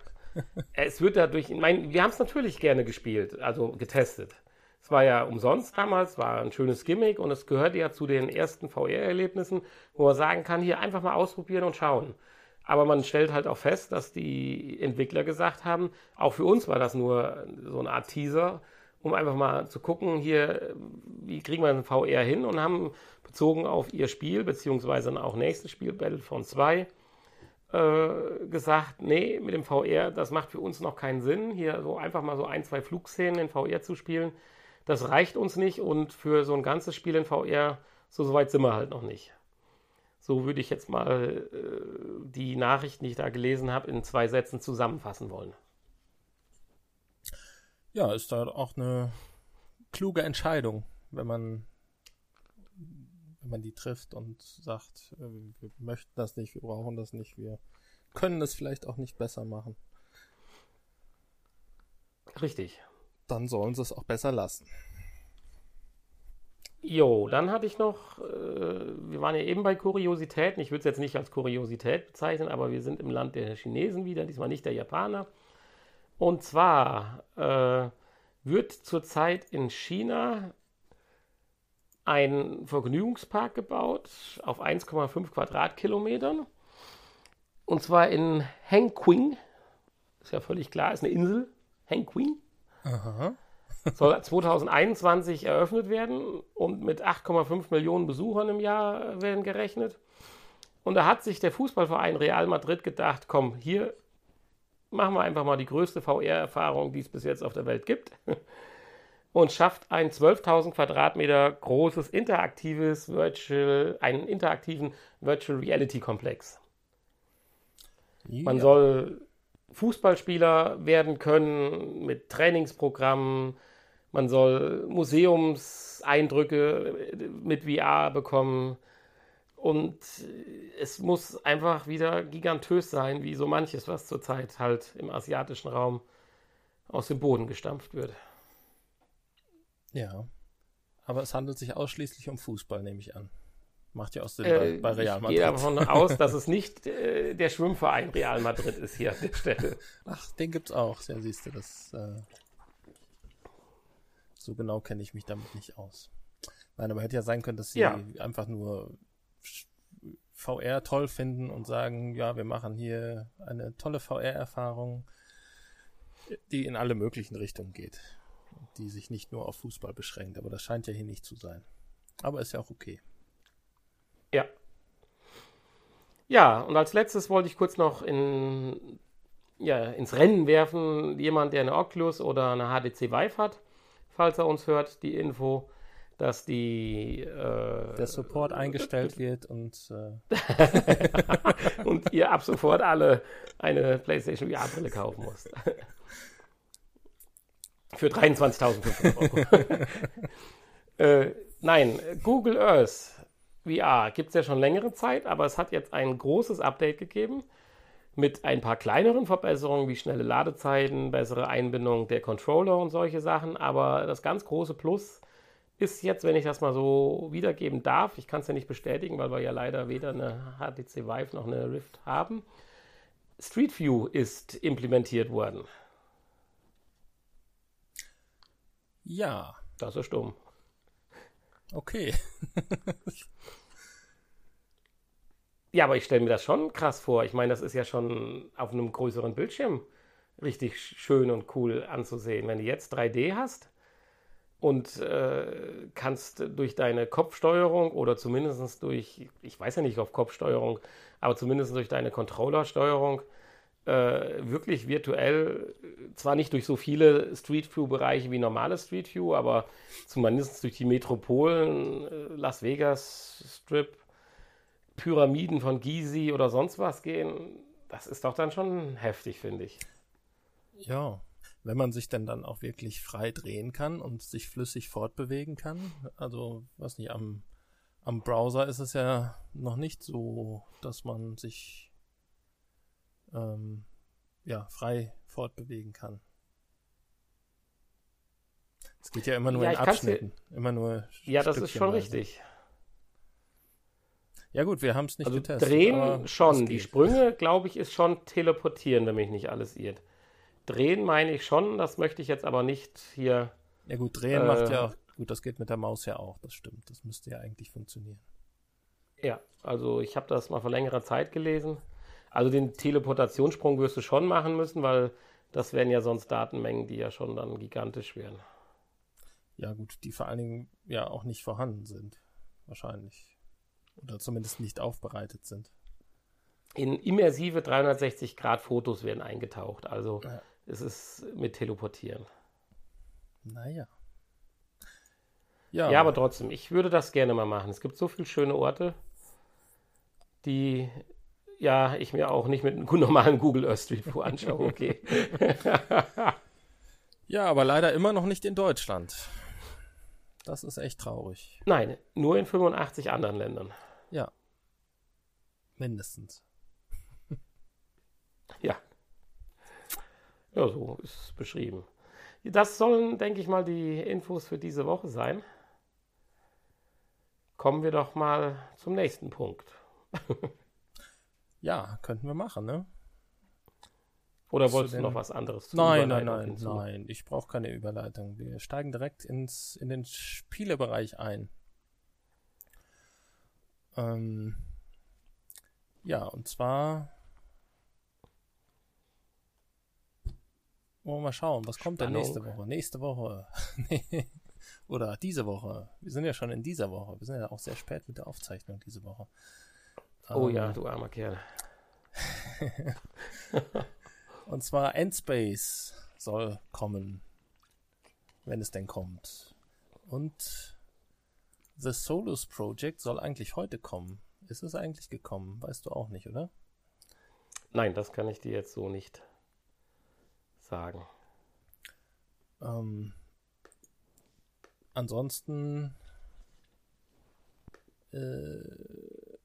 es wird dadurch, ich meine, wir haben es natürlich gerne gespielt, also getestet. Es war ja umsonst damals, war ein schönes Gimmick und es gehört ja zu den ersten VR-Erlebnissen, wo man sagen kann, hier einfach mal ausprobieren und schauen. Aber man stellt halt auch fest, dass die Entwickler gesagt haben, auch für uns war das nur so eine Art Teaser, um einfach mal zu gucken, hier, wie kriegen wir ein VR hin und haben bezogen auf ihr Spiel, beziehungsweise auch nächstes Spiel, Battlefront 2, äh, gesagt, nee, mit dem VR, das macht für uns noch keinen Sinn, hier so einfach mal so ein, zwei Flugszenen in VR zu spielen. Das reicht uns nicht und für so ein ganzes Spiel in VR, so weit sind wir halt noch nicht. So würde ich jetzt mal äh, die Nachrichten, die ich da gelesen habe, in zwei Sätzen zusammenfassen wollen.
Ja, ist da auch eine kluge Entscheidung, wenn man wenn man die trifft und sagt, äh, wir möchten das nicht, wir brauchen das nicht, wir können es vielleicht auch nicht besser machen.
Richtig.
Dann sollen sie es auch besser lassen.
Jo, dann hatte ich noch, äh, wir waren ja eben bei Kuriositäten. Ich würde es jetzt nicht als Kuriosität bezeichnen, aber wir sind im Land der Chinesen wieder, diesmal nicht der Japaner. Und zwar äh, wird zurzeit in China ein Vergnügungspark gebaut auf 1,5 Quadratkilometern. Und zwar in Hengqing. Ist ja völlig klar, ist eine Insel. Hengqing. Aha soll 2021 eröffnet werden und mit 8,5 Millionen Besuchern im Jahr werden gerechnet. Und da hat sich der Fußballverein Real Madrid gedacht, komm, hier machen wir einfach mal die größte VR-Erfahrung, die es bis jetzt auf der Welt gibt. Und schafft ein 12.000 Quadratmeter großes interaktives Virtual, einen interaktiven Virtual Reality Komplex. Ja. Man soll Fußballspieler werden können mit Trainingsprogrammen, man soll Museumseindrücke mit VR bekommen. Und es muss einfach wieder gigantös sein, wie so manches, was zurzeit halt im asiatischen Raum aus dem Boden gestampft wird.
Ja. Aber es handelt sich ausschließlich um Fußball, nehme ich an. Macht ja aus dem äh, bei, bei Real Madrid. Ich gehe
davon aus, dass es nicht äh, der Schwimmverein Real Madrid ist hier an der Stelle.
Ach, den gibt's auch. Ja, siehst du, das äh, so genau kenne ich mich damit nicht aus. Nein, aber hätte ja sein können, dass sie ja. einfach nur VR toll finden und sagen, ja, wir machen hier eine tolle VR-Erfahrung, die in alle möglichen Richtungen geht. Die sich nicht nur auf Fußball beschränkt. Aber das scheint ja hier nicht zu sein. Aber ist ja auch okay.
Ja. Ja, und als letztes wollte ich kurz noch in ja, ins Rennen werfen, jemand, der eine Oculus oder eine HTC Vive hat, falls er uns hört, die Info, dass die äh,
der Support eingestellt wird und
äh und ihr ab sofort alle eine PlayStation VR Brille kaufen müsst. Für 23.500 Euro. äh, nein, Google Earth VR gibt es ja schon längere Zeit, aber es hat jetzt ein großes Update gegeben mit ein paar kleineren Verbesserungen wie schnelle Ladezeiten, bessere Einbindung der Controller und solche Sachen. Aber das ganz große Plus ist jetzt, wenn ich das mal so wiedergeben darf, ich kann es ja nicht bestätigen, weil wir ja leider weder eine HTC Vive noch eine Rift haben. Street View ist implementiert worden.
Ja.
Das ist dumm.
Okay.
ja, aber ich stelle mir das schon krass vor. Ich meine, das ist ja schon auf einem größeren Bildschirm richtig schön und cool anzusehen. Wenn du jetzt 3D hast und äh, kannst durch deine Kopfsteuerung oder zumindest durch, ich weiß ja nicht auf Kopfsteuerung, aber zumindest durch deine Controllersteuerung äh, wirklich virtuell, zwar nicht durch so viele Street View-Bereiche wie normale Street View, aber zumindest durch die Metropolen, äh, Las Vegas Strip, Pyramiden von Gizi oder sonst was gehen, das ist doch dann schon heftig, finde ich.
Ja, wenn man sich denn dann auch wirklich frei drehen kann und sich flüssig fortbewegen kann. Also, was nicht, am, am Browser ist es ja noch nicht so, dass man sich ähm, ja, frei fortbewegen kann. Es geht ja immer nur ja, in Abschnitten. Immer nur
ja, das ist schon richtig.
Ja gut, wir haben es nicht
also
getestet.
Drehen schon. Die Sprünge, glaube ich, ist schon teleportieren, wenn mich nicht alles irrt. Drehen meine ich schon, das möchte ich jetzt aber nicht hier.
Ja gut, drehen äh, macht ja, gut, das geht mit der Maus ja auch, das stimmt. Das müsste ja eigentlich funktionieren.
Ja, also ich habe das mal vor längerer Zeit gelesen. Also den Teleportationssprung wirst du schon machen müssen, weil das wären ja sonst Datenmengen, die ja schon dann gigantisch wären.
Ja, gut, die vor allen Dingen ja auch nicht vorhanden sind. Wahrscheinlich. Oder zumindest nicht aufbereitet sind.
In immersive 360-Grad-Fotos werden eingetaucht. Also ja. es ist mit Teleportieren.
Naja.
Ja. ja, aber trotzdem, ich würde das gerne mal machen. Es gibt so viele schöne Orte, die ja, ich mir auch nicht mit einem normalen Google Earth Street View anschaue, okay.
ja, aber leider immer noch nicht in Deutschland. Das ist echt traurig.
Nein, nur in 85 anderen Ländern.
Ja. Mindestens.
ja. Ja, so ist beschrieben. Das sollen, denke ich mal, die Infos für diese Woche sein. Kommen wir doch mal zum nächsten Punkt.
Ja, könnten wir machen, ne?
Oder wolltest du noch was anderes
zu Nein, nein, nein, hinzu? nein. Ich brauche keine Überleitung. Wir steigen direkt ins, in den Spielebereich ein. Ähm, ja, und zwar wollen wir mal schauen, was kommt denn nächste Woche? Nächste Woche. Oder diese Woche. Wir sind ja schon in dieser Woche. Wir sind ja auch sehr spät mit der Aufzeichnung diese Woche.
Oh ja, ähm, du armer Kerl.
Und zwar Endspace soll kommen, wenn es denn kommt. Und The Solus Project soll eigentlich heute kommen. Ist es eigentlich gekommen? Weißt du auch nicht, oder?
Nein, das kann ich dir jetzt so nicht sagen.
Ähm, ansonsten äh,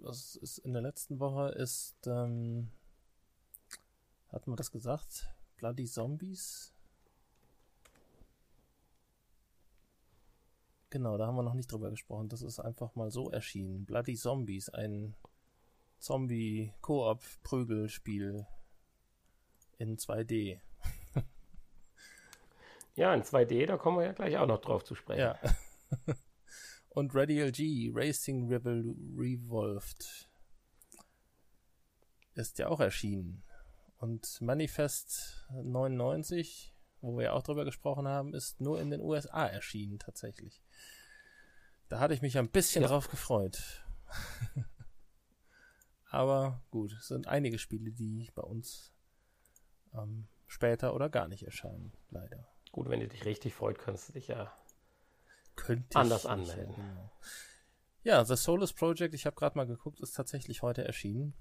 was ist in der letzten Woche ist, ähm, hatten wir das gesagt? Bloody Zombies? Genau, da haben wir noch nicht drüber gesprochen. Das ist einfach mal so erschienen. Bloody Zombies, ein Zombie-Koop-Prügelspiel in 2D.
ja, in 2D, da kommen wir ja gleich auch noch drauf zu sprechen.
Ja. und Radial G, Racing Revol Revolved, ist ja auch erschienen. Und Manifest 99, wo wir ja auch drüber gesprochen haben, ist nur in den USA erschienen tatsächlich. Da hatte ich mich ein bisschen ja. drauf gefreut. Aber gut, es sind einige Spiele, die bei uns ähm, später oder gar nicht erscheinen, leider.
Gut, wenn du dich richtig freut, kannst du dich ja
Könnte
anders anmelden.
Ja, genau. ja, The Solus Project, ich habe gerade mal geguckt, ist tatsächlich heute erschienen.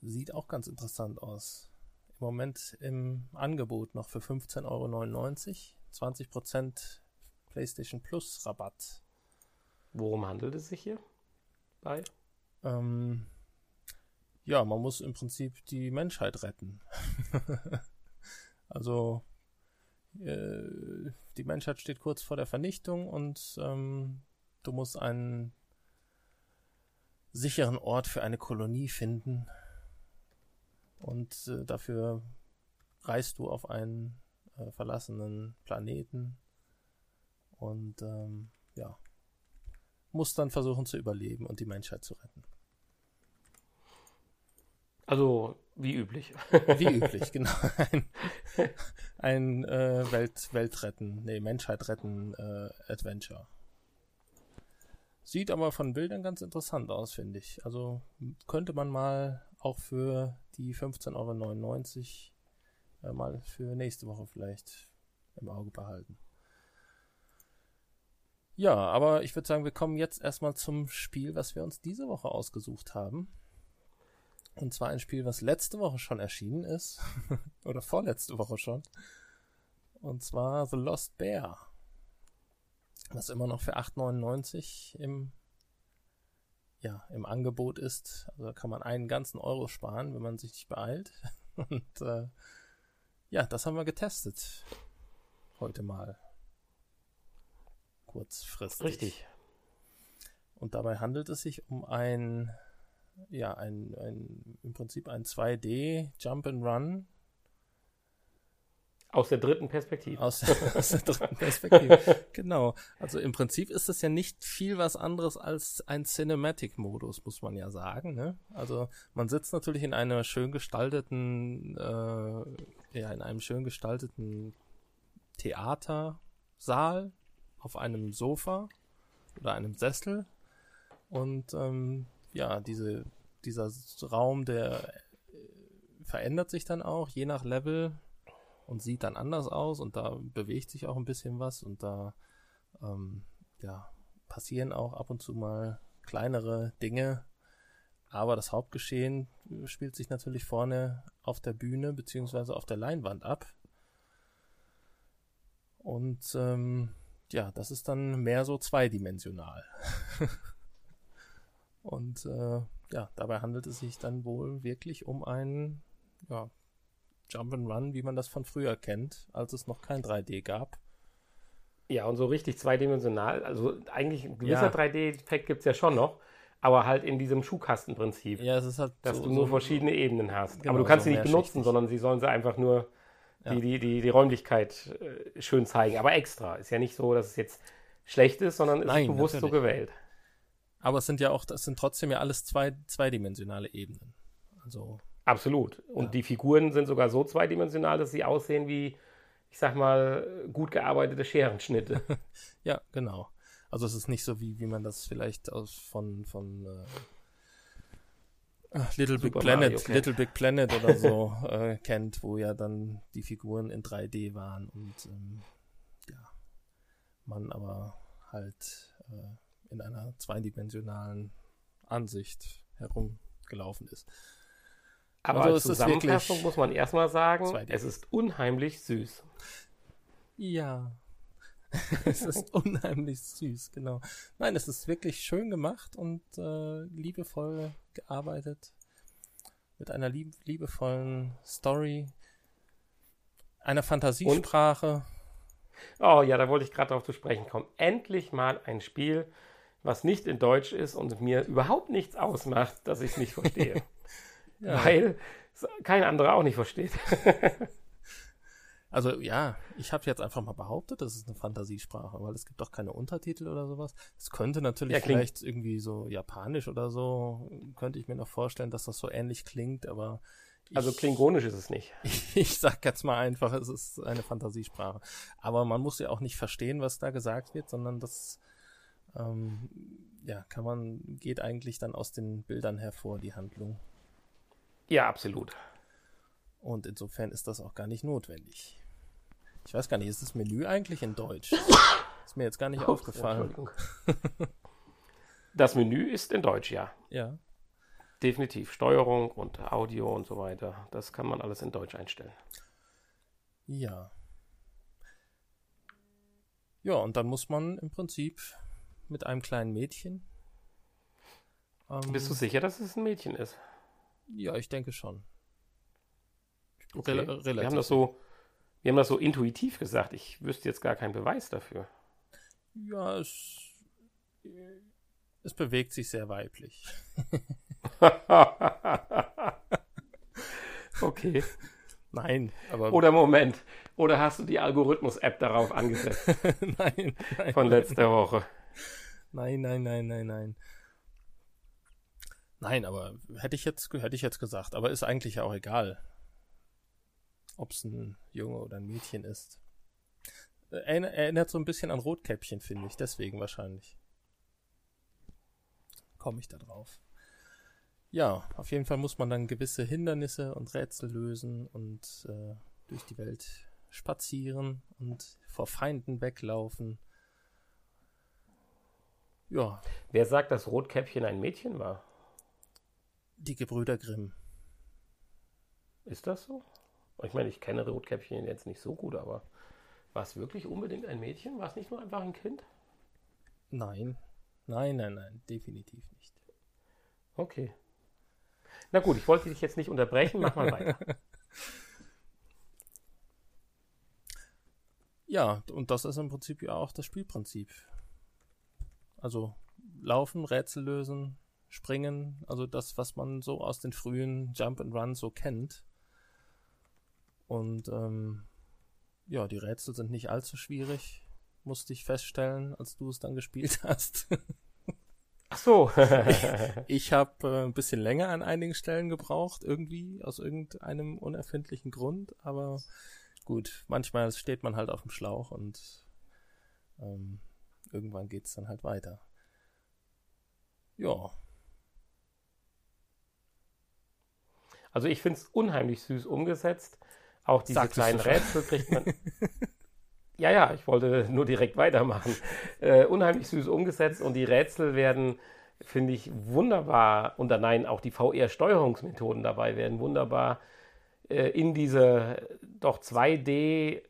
Sieht auch ganz interessant aus. Im Moment im Angebot noch für 15,99 Euro. 20% PlayStation Plus Rabatt.
Worum handelt es sich hier bei?
Ähm, ja, man muss im Prinzip die Menschheit retten. also äh, die Menschheit steht kurz vor der Vernichtung und ähm, du musst einen sicheren Ort für eine Kolonie finden. Und äh, dafür reist du auf einen äh, verlassenen Planeten und ähm, ja, musst dann versuchen zu überleben und die Menschheit zu retten.
Also wie üblich.
Wie üblich, genau. Ein, ein äh, Welt, Weltretten, nee, Menschheit retten äh, Adventure. Sieht aber von Bildern ganz interessant aus, finde ich. Also könnte man mal auch für die 15,99 Euro äh, mal für nächste Woche vielleicht im Auge behalten. Ja, aber ich würde sagen, wir kommen jetzt erstmal zum Spiel, was wir uns diese Woche ausgesucht haben. Und zwar ein Spiel, was letzte Woche schon erschienen ist. Oder vorletzte Woche schon. Und zwar The Lost Bear. Was immer noch für 8,99 im, ja, im Angebot ist. Also da kann man einen ganzen Euro sparen, wenn man sich nicht beeilt. Und äh, ja, das haben wir getestet. Heute mal. Kurzfristig.
Richtig.
Und dabei handelt es sich um ein ja, ein, ein, im Prinzip ein 2D Jump and Run.
Aus der dritten Perspektive.
Aus, aus der dritten Perspektive. genau. Also im Prinzip ist es ja nicht viel was anderes als ein Cinematic-Modus, muss man ja sagen. Ne? Also man sitzt natürlich in einer schön gestalteten, äh, ja, in einem schön gestalteten Theatersaal auf einem Sofa oder einem Sessel und ähm, ja, diese, dieser Raum, der äh, verändert sich dann auch je nach Level und sieht dann anders aus und da bewegt sich auch ein bisschen was und da ähm, ja, passieren auch ab und zu mal kleinere Dinge. Aber das Hauptgeschehen spielt sich natürlich vorne auf der Bühne beziehungsweise auf der Leinwand ab. Und ähm, ja, das ist dann mehr so zweidimensional. Und äh, ja, dabei handelt es sich dann wohl wirklich um einen ja, Jump and Run, wie man das von früher kennt, als es noch kein 3D gab.
Ja, und so richtig zweidimensional, also eigentlich ein gewisser ja. 3D-Effekt gibt es ja schon noch, aber halt in diesem Schuhkastenprinzip.
Ja, es ist halt
dass so, du nur so verschiedene Ebenen hast. Genau, aber du kannst so sie nicht benutzen, sondern sie sollen sie einfach nur ja. die, die, die, die Räumlichkeit äh, schön zeigen, aber extra. Ist ja nicht so, dass es jetzt schlecht ist, sondern Nein, ist bewusst natürlich. so gewählt.
Aber es sind ja auch, das sind trotzdem ja alles zwei, zweidimensionale Ebenen. Also.
Absolut. Und ja. die Figuren sind sogar so zweidimensional, dass sie aussehen wie, ich sag mal, gut gearbeitete Scherenschnitte.
ja, genau. Also es ist nicht so wie, wie man das vielleicht aus von, von äh, Little Super Big Planet, Mario, Little Big Planet oder so äh, kennt, wo ja dann die Figuren in 3D waren und ähm, ja, man aber halt äh, in einer zweidimensionalen Ansicht herumgelaufen ist.
Aber also als Zusammenfassung muss man erstmal sagen, es ist unheimlich süß.
Ja. es ist unheimlich süß, genau. Nein, es ist wirklich schön gemacht und äh, liebevoll gearbeitet. Mit einer lieb liebevollen Story, einer Fantasiesprache.
Und? Oh ja, da wollte ich gerade darauf zu sprechen kommen. Endlich mal ein Spiel, was nicht in Deutsch ist und mir überhaupt nichts ausmacht, dass ich es nicht verstehe. ja. Weil kein anderer auch nicht versteht.
also ja, ich habe jetzt einfach mal behauptet, das ist eine Fantasiesprache, weil es gibt doch keine Untertitel oder sowas. Es könnte natürlich ja, vielleicht irgendwie so japanisch oder so, könnte ich mir noch vorstellen, dass das so ähnlich klingt, aber
also klingonisch ist es nicht.
Ich sag jetzt mal einfach, es ist eine Fantasiesprache. Aber man muss ja auch nicht verstehen, was da gesagt wird, sondern das ähm, ja, kann man, geht eigentlich dann aus den Bildern hervor, die Handlung.
Ja, absolut.
Und insofern ist das auch gar nicht notwendig. Ich weiß gar nicht, ist das Menü eigentlich in Deutsch? Ist mir jetzt gar nicht oh, aufgefallen.
Das Menü ist in Deutsch, ja.
Ja.
Definitiv. Steuerung und Audio und so weiter. Das kann man alles in Deutsch einstellen.
Ja. Ja, und dann muss man im Prinzip mit einem kleinen Mädchen.
Ähm, Bist du sicher, dass es ein Mädchen ist?
Ja, ich denke schon.
Okay. Rel wir haben das so, wir haben das so intuitiv gesagt. Ich wüsste jetzt gar keinen Beweis dafür.
Ja, es, es bewegt sich sehr weiblich.
okay.
Nein, aber.
Oder Moment. Oder hast du die Algorithmus-App darauf angesetzt?
nein, nein.
Von letzter nein. Woche.
Nein, nein, nein, nein, nein. Nein, aber hätte ich jetzt, hätte ich jetzt gesagt, aber ist eigentlich auch egal, ob es ein Junge oder ein Mädchen ist. Erinnert so ein bisschen an Rotkäppchen, finde ich, deswegen wahrscheinlich. Komme ich da drauf. Ja, auf jeden Fall muss man dann gewisse Hindernisse und Rätsel lösen und äh, durch die Welt spazieren und vor Feinden weglaufen.
Ja. Wer sagt, dass Rotkäppchen ein Mädchen war?
Die Gebrüder Grimm.
Ist das so? Ich meine, ich kenne Rotkäppchen jetzt nicht so gut, aber war es wirklich unbedingt ein Mädchen? War es nicht nur einfach ein Kind?
Nein. Nein, nein, nein, definitiv nicht.
Okay. Na gut, ich wollte dich jetzt nicht unterbrechen, mach mal weiter.
ja, und das ist im Prinzip ja auch das Spielprinzip. Also laufen, Rätsel lösen, springen, also das, was man so aus den frühen Jump and Run so kennt. Und ähm, ja, die Rätsel sind nicht allzu schwierig, musste ich feststellen, als du es dann gespielt hast.
Ach so.
ich ich habe äh, ein bisschen länger an einigen Stellen gebraucht, irgendwie, aus irgendeinem unerfindlichen Grund, aber gut, manchmal steht man halt auf dem Schlauch und ähm, irgendwann geht's dann halt weiter. Ja.
Also ich finde es unheimlich süß umgesetzt. Auch diese Sagst kleinen Rätsel kriegt man. Ja, ja, ich wollte nur direkt weitermachen. Äh, unheimlich süß umgesetzt und die Rätsel werden, finde ich, wunderbar, und nein, auch die VR-Steuerungsmethoden dabei werden wunderbar äh, in diese doch 2D,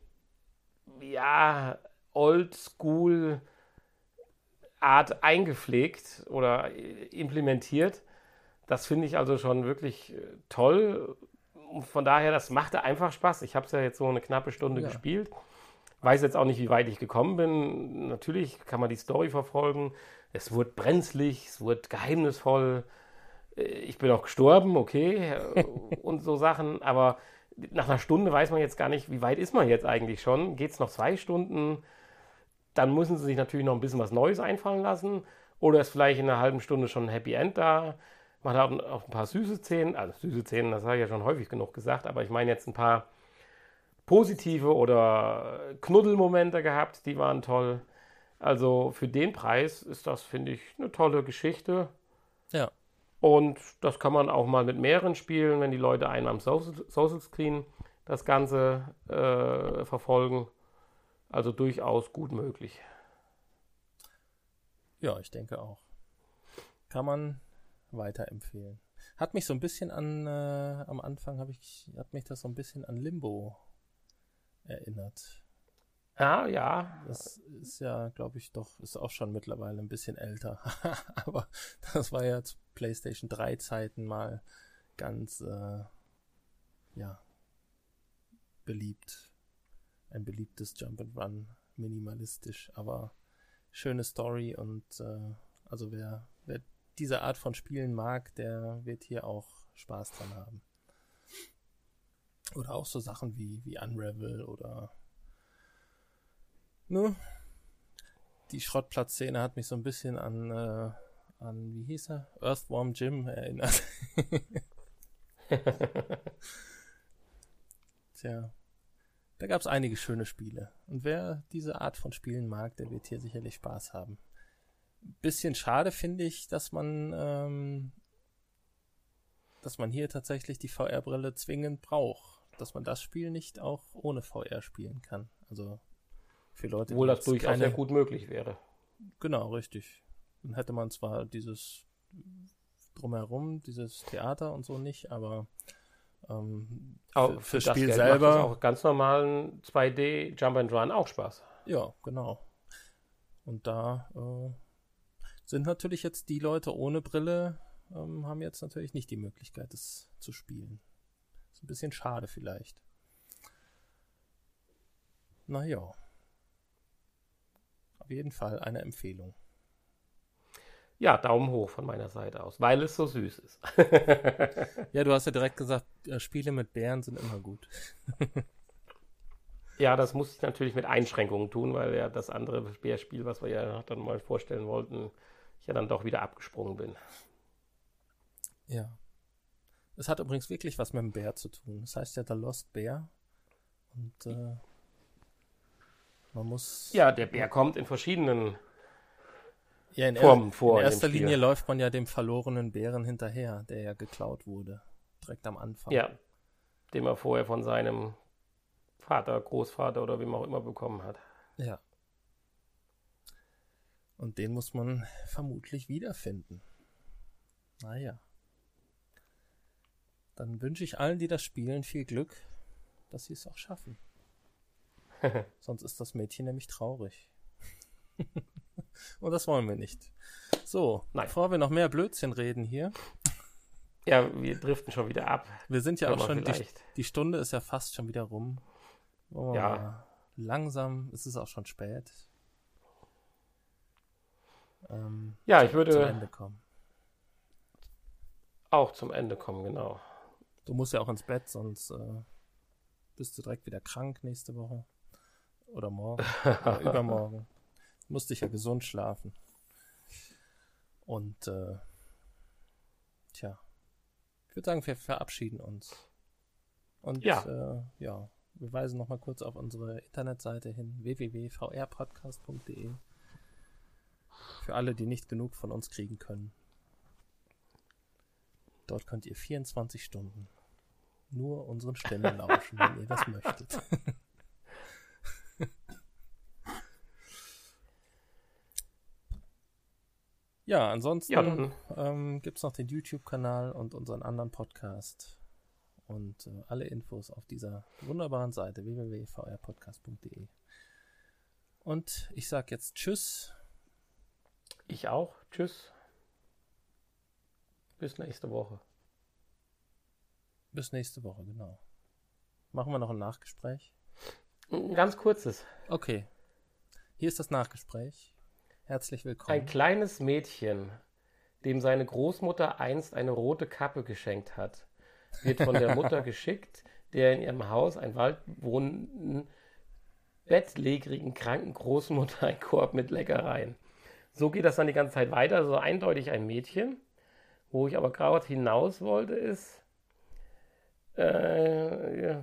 ja, oldschool Art eingepflegt oder implementiert. Das finde ich also schon wirklich äh, toll. Von daher, das machte einfach Spaß. Ich habe es ja jetzt so eine knappe Stunde ja. gespielt. Weiß jetzt auch nicht, wie weit ich gekommen bin. Natürlich kann man die Story verfolgen. Es wurde brenzlig, es wurde geheimnisvoll. Äh, ich bin auch gestorben, okay, und so Sachen. Aber nach einer Stunde weiß man jetzt gar nicht, wie weit ist man jetzt eigentlich schon. Geht es noch zwei Stunden? Dann müssen sie sich natürlich noch ein bisschen was Neues einfallen lassen. Oder ist vielleicht in einer halben Stunde schon ein Happy End da? Man hat auch ein paar süße Szenen, also süße Szenen, das habe ich ja schon häufig genug gesagt, aber ich meine jetzt ein paar positive oder Knuddelmomente gehabt, die waren toll. Also für den Preis ist das, finde ich, eine tolle Geschichte.
Ja.
Und das kann man auch mal mit mehreren spielen, wenn die Leute einmal am Social Screen das Ganze äh, verfolgen. Also durchaus gut möglich.
Ja, ich denke auch. Kann man weiterempfehlen. Hat mich so ein bisschen an, äh, am Anfang habe ich, hat mich das so ein bisschen an Limbo erinnert.
Ja, ja.
Das ist ja, glaube ich, doch, ist auch schon mittlerweile ein bisschen älter. Aber das war ja zu PlayStation 3 Zeiten mal ganz, äh, ja, beliebt. Ein beliebtes Jump and Run, minimalistisch, aber schöne Story und äh, also wer diese Art von Spielen mag, der wird hier auch Spaß dran haben. Oder auch so Sachen wie, wie Unravel oder ne? Die Schrottplatzszene hat mich so ein bisschen an, äh, an, wie hieß er? Earthworm Jim erinnert. Tja, da gab es einige schöne Spiele. Und wer diese Art von Spielen mag, der wird hier sicherlich Spaß haben. Bisschen schade finde ich, dass man, ähm, dass man hier tatsächlich die VR-Brille zwingend braucht. Dass man das Spiel nicht auch ohne VR spielen kann. Also für Leute,
Obwohl das durchaus keine... sehr gut möglich wäre.
Genau, richtig. Dann hätte man zwar dieses drumherum, dieses Theater und so nicht, aber ähm,
für, für, das Spiel Geld selber macht auch ganz normalen 2D Jump and Run auch Spaß.
Ja, genau. Und da äh, sind natürlich jetzt die Leute ohne Brille, ähm, haben jetzt natürlich nicht die Möglichkeit, das zu spielen. Ist ein bisschen schade vielleicht. Naja. Auf jeden Fall eine Empfehlung.
Ja, Daumen hoch von meiner Seite aus, weil es so süß ist.
ja, du hast ja direkt gesagt, äh, Spiele mit Bären sind immer gut.
ja, das muss ich natürlich mit Einschränkungen tun, weil ja das andere Bärspiel, was wir ja dann mal vorstellen wollten, ich ja dann doch wieder abgesprungen bin.
Ja. Es hat übrigens wirklich was mit dem Bär zu tun. Das heißt ja The Lost Bear. Und äh, man muss.
Ja, der Bär kommt in verschiedenen
ja, in Formen er, vor. In erster in Linie läuft man ja dem verlorenen Bären hinterher, der ja geklaut wurde. Direkt am Anfang.
Ja. Den er vorher von seinem Vater, Großvater oder wem auch immer bekommen hat.
Ja. Und den muss man vermutlich wiederfinden. Naja. Dann wünsche ich allen, die das spielen, viel Glück, dass sie es auch schaffen. Sonst ist das Mädchen nämlich traurig. Und das wollen wir nicht. So, Nein. bevor wir noch mehr Blödsinn reden hier.
Ja, wir driften schon wieder ab.
Wir sind ja auch schon, die, die, Stunde ist ja fast schon wieder rum. Oh, ja. Langsam ist es auch schon spät.
Ähm, ja, ich würde. Zum Ende kommen. Auch zum Ende kommen, genau.
Du musst ja auch ins Bett, sonst äh, bist du direkt wieder krank nächste Woche. Oder morgen. oder übermorgen musste ich ja gesund schlafen. Und äh, tja, ich würde sagen, wir verabschieden uns. Und ja, äh, ja wir weisen nochmal kurz auf unsere Internetseite hin, www.vrpodcast.de. Für alle, die nicht genug von uns kriegen können. Dort könnt ihr 24 Stunden nur unseren Stimmen lauschen, wenn ihr das möchtet. Ja, ansonsten ja, ähm, gibt es noch den YouTube-Kanal und unseren anderen Podcast. Und äh, alle Infos auf dieser wunderbaren Seite www.vrpodcast.de. Und ich sage jetzt Tschüss.
Ich auch. Tschüss. Bis nächste Woche.
Bis nächste Woche, genau. Machen wir noch ein Nachgespräch?
Ein ganz kurzes.
Okay. Hier ist das Nachgespräch. Herzlich willkommen.
Ein kleines Mädchen, dem seine Großmutter einst eine rote Kappe geschenkt hat, wird von der Mutter geschickt, der in ihrem Haus ein waldwohnenden, bettlägerigen, kranken Großmutter ein Korb mit Leckereien. So geht das dann die ganze Zeit weiter, so eindeutig ein Mädchen. Wo ich aber gerade hinaus wollte, ist, äh,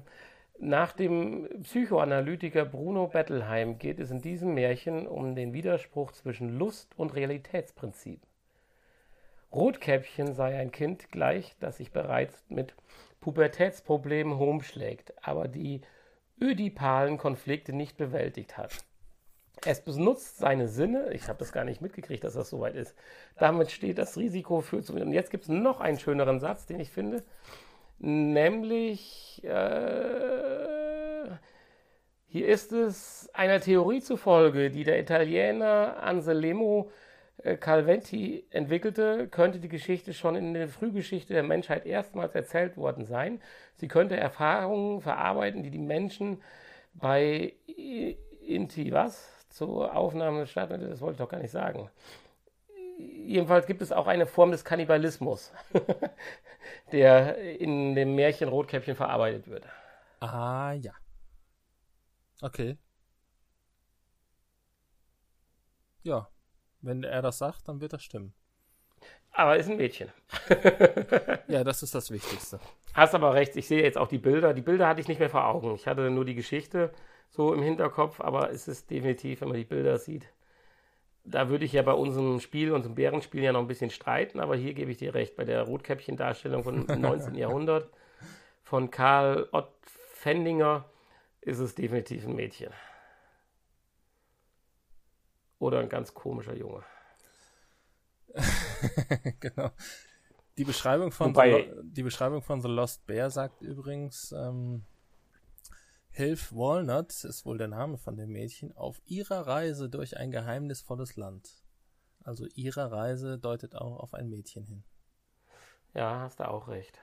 nach dem Psychoanalytiker Bruno Bettelheim geht es in diesem Märchen um den Widerspruch zwischen Lust und Realitätsprinzip. Rotkäppchen sei ein Kind gleich, das sich bereits mit Pubertätsproblemen rumschlägt, aber die ödipalen Konflikte nicht bewältigt hat. Es benutzt seine Sinne, ich habe das gar nicht mitgekriegt, dass das soweit ist. Damit steht das Risiko für zu. Und jetzt gibt es noch einen schöneren Satz, den ich finde. Nämlich, äh, hier ist es einer Theorie zufolge, die der Italiener Anselmo äh, Calventi entwickelte, könnte die Geschichte schon in der Frühgeschichte der Menschheit erstmals erzählt worden sein. Sie könnte Erfahrungen verarbeiten, die die Menschen bei Inti was zur Aufnahme statt, das wollte ich doch gar nicht sagen. Jedenfalls gibt es auch eine Form des Kannibalismus. der in dem Märchen Rotkäppchen verarbeitet wird.
Ah, ja. Okay. Ja, wenn er das sagt, dann wird das stimmen.
Aber ist ein Mädchen.
ja, das ist das Wichtigste.
Hast aber recht, ich sehe jetzt auch die Bilder. Die Bilder hatte ich nicht mehr vor Augen. Ich hatte nur die Geschichte so im Hinterkopf, aber es ist definitiv, wenn man die Bilder sieht, da würde ich ja bei unserem Spiel, unserem Bärenspiel ja noch ein bisschen streiten, aber hier gebe ich dir recht, bei der Rotkäppchen-Darstellung von 19. Jahrhundert von Karl Ott Fendinger ist es definitiv ein Mädchen. Oder ein ganz komischer Junge.
genau. Die Beschreibung, von
Wobei,
The, die Beschreibung von The Lost Bear sagt übrigens, ähm, Hilf Walnut ist wohl der Name von dem Mädchen, auf ihrer Reise durch ein geheimnisvolles Land. Also ihrer Reise deutet auch auf ein Mädchen hin.
Ja, hast du auch recht.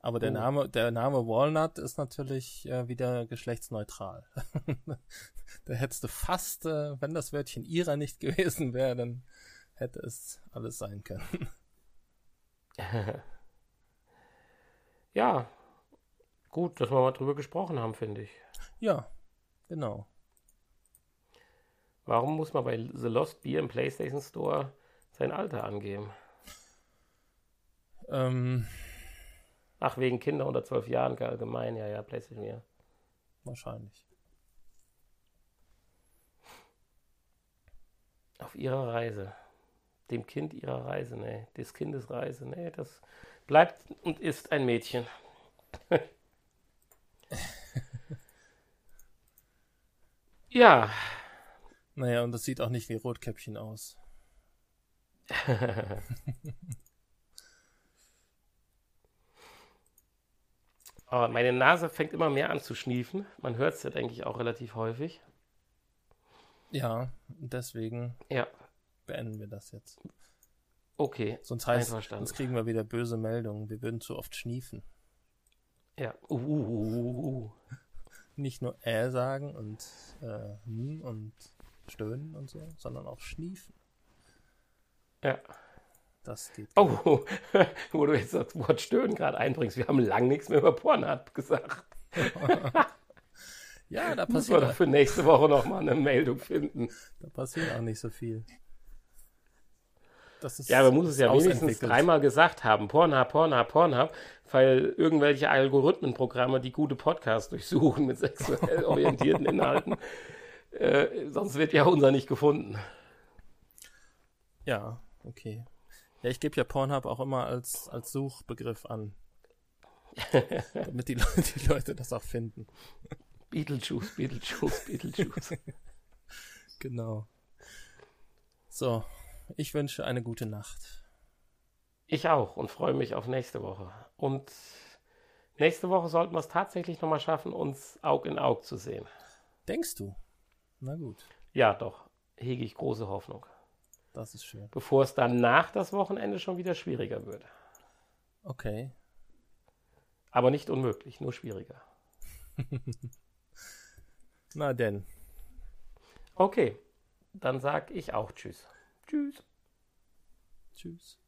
Aber der
Oh.
Name, der Name Walnut ist natürlich äh, wieder geschlechtsneutral. da hättest du fast, äh, wenn das Wörtchen ihrer nicht gewesen wäre, dann hätte es alles sein können.
ja, gut, dass wir mal drüber gesprochen haben, finde ich.
Ja, genau.
Warum muss man bei The Lost Beer im PlayStation Store sein Alter angeben?
Ähm,
Ach, wegen Kinder unter 12 Jahren allgemein, ja, ja, PlayStation, ja.
wahrscheinlich.
Auf ihrer Reise. Dem Kind ihrer Reise, nee. Des Kindes Reise, nee. Das bleibt und ist ein Mädchen. ja.
Naja, und das sieht auch nicht wie Rotkäppchen aus.
Aber meine Nase fängt immer mehr an zu schniefen. Man hört es ja, denke ich, auch relativ häufig.
Ja, deswegen
Ja,
beenden wir das jetzt.
okay.
Sonst heißt, sonst kriegen wir wieder böse Meldungen. Wir würden zu oft schniefen.
Ja. Uh, uh, uh, uh.
Nicht nur äh sagen und äh, hm und stöhnen und so, sondern auch schniefen.
Ja.
Das geht.
Oh, wo du jetzt das Wort Stöhnen gerade einbringst. Wir haben lang nichts mehr über Pornhub gesagt.
Ja, da
Müssen wir doch
passiert,
für nächste Woche nochmal eine Meldung finden.
da passiert auch nicht so viel.
Ja, man muss es ja wenigstens dreimal gesagt haben. Pornhub, Pornhub, Pornhub. Weil irgendwelche Algorithmenprogramme, die gute Podcasts durchsuchen mit sexuell orientierten Inhalten. Äh, sonst wird ja unser nicht gefunden.
Ja, okay. Ja, ich gebe ja Pornhub auch immer als, als Suchbegriff an. damit die Leute, die Leute das auch finden.
Beetlejuice, Beetlejuice, Beetlejuice.
Genau. So, ich wünsche eine gute Nacht.
Ich auch und freue mich auf nächste Woche. Und nächste Woche sollten wir es tatsächlich nochmal schaffen, uns Aug in Aug zu sehen.
Denkst du? Na gut,
Ja, doch. Hege ich große Hoffnung.
das ist schön.
Bevor es dann nach das Wochenende schon wieder schwieriger wird.
Okay.
Aber nicht unmöglich, nur schwieriger.
Na denn.
Okay, dann sag ich auch Tschüss. Tschüss.
Tschüss.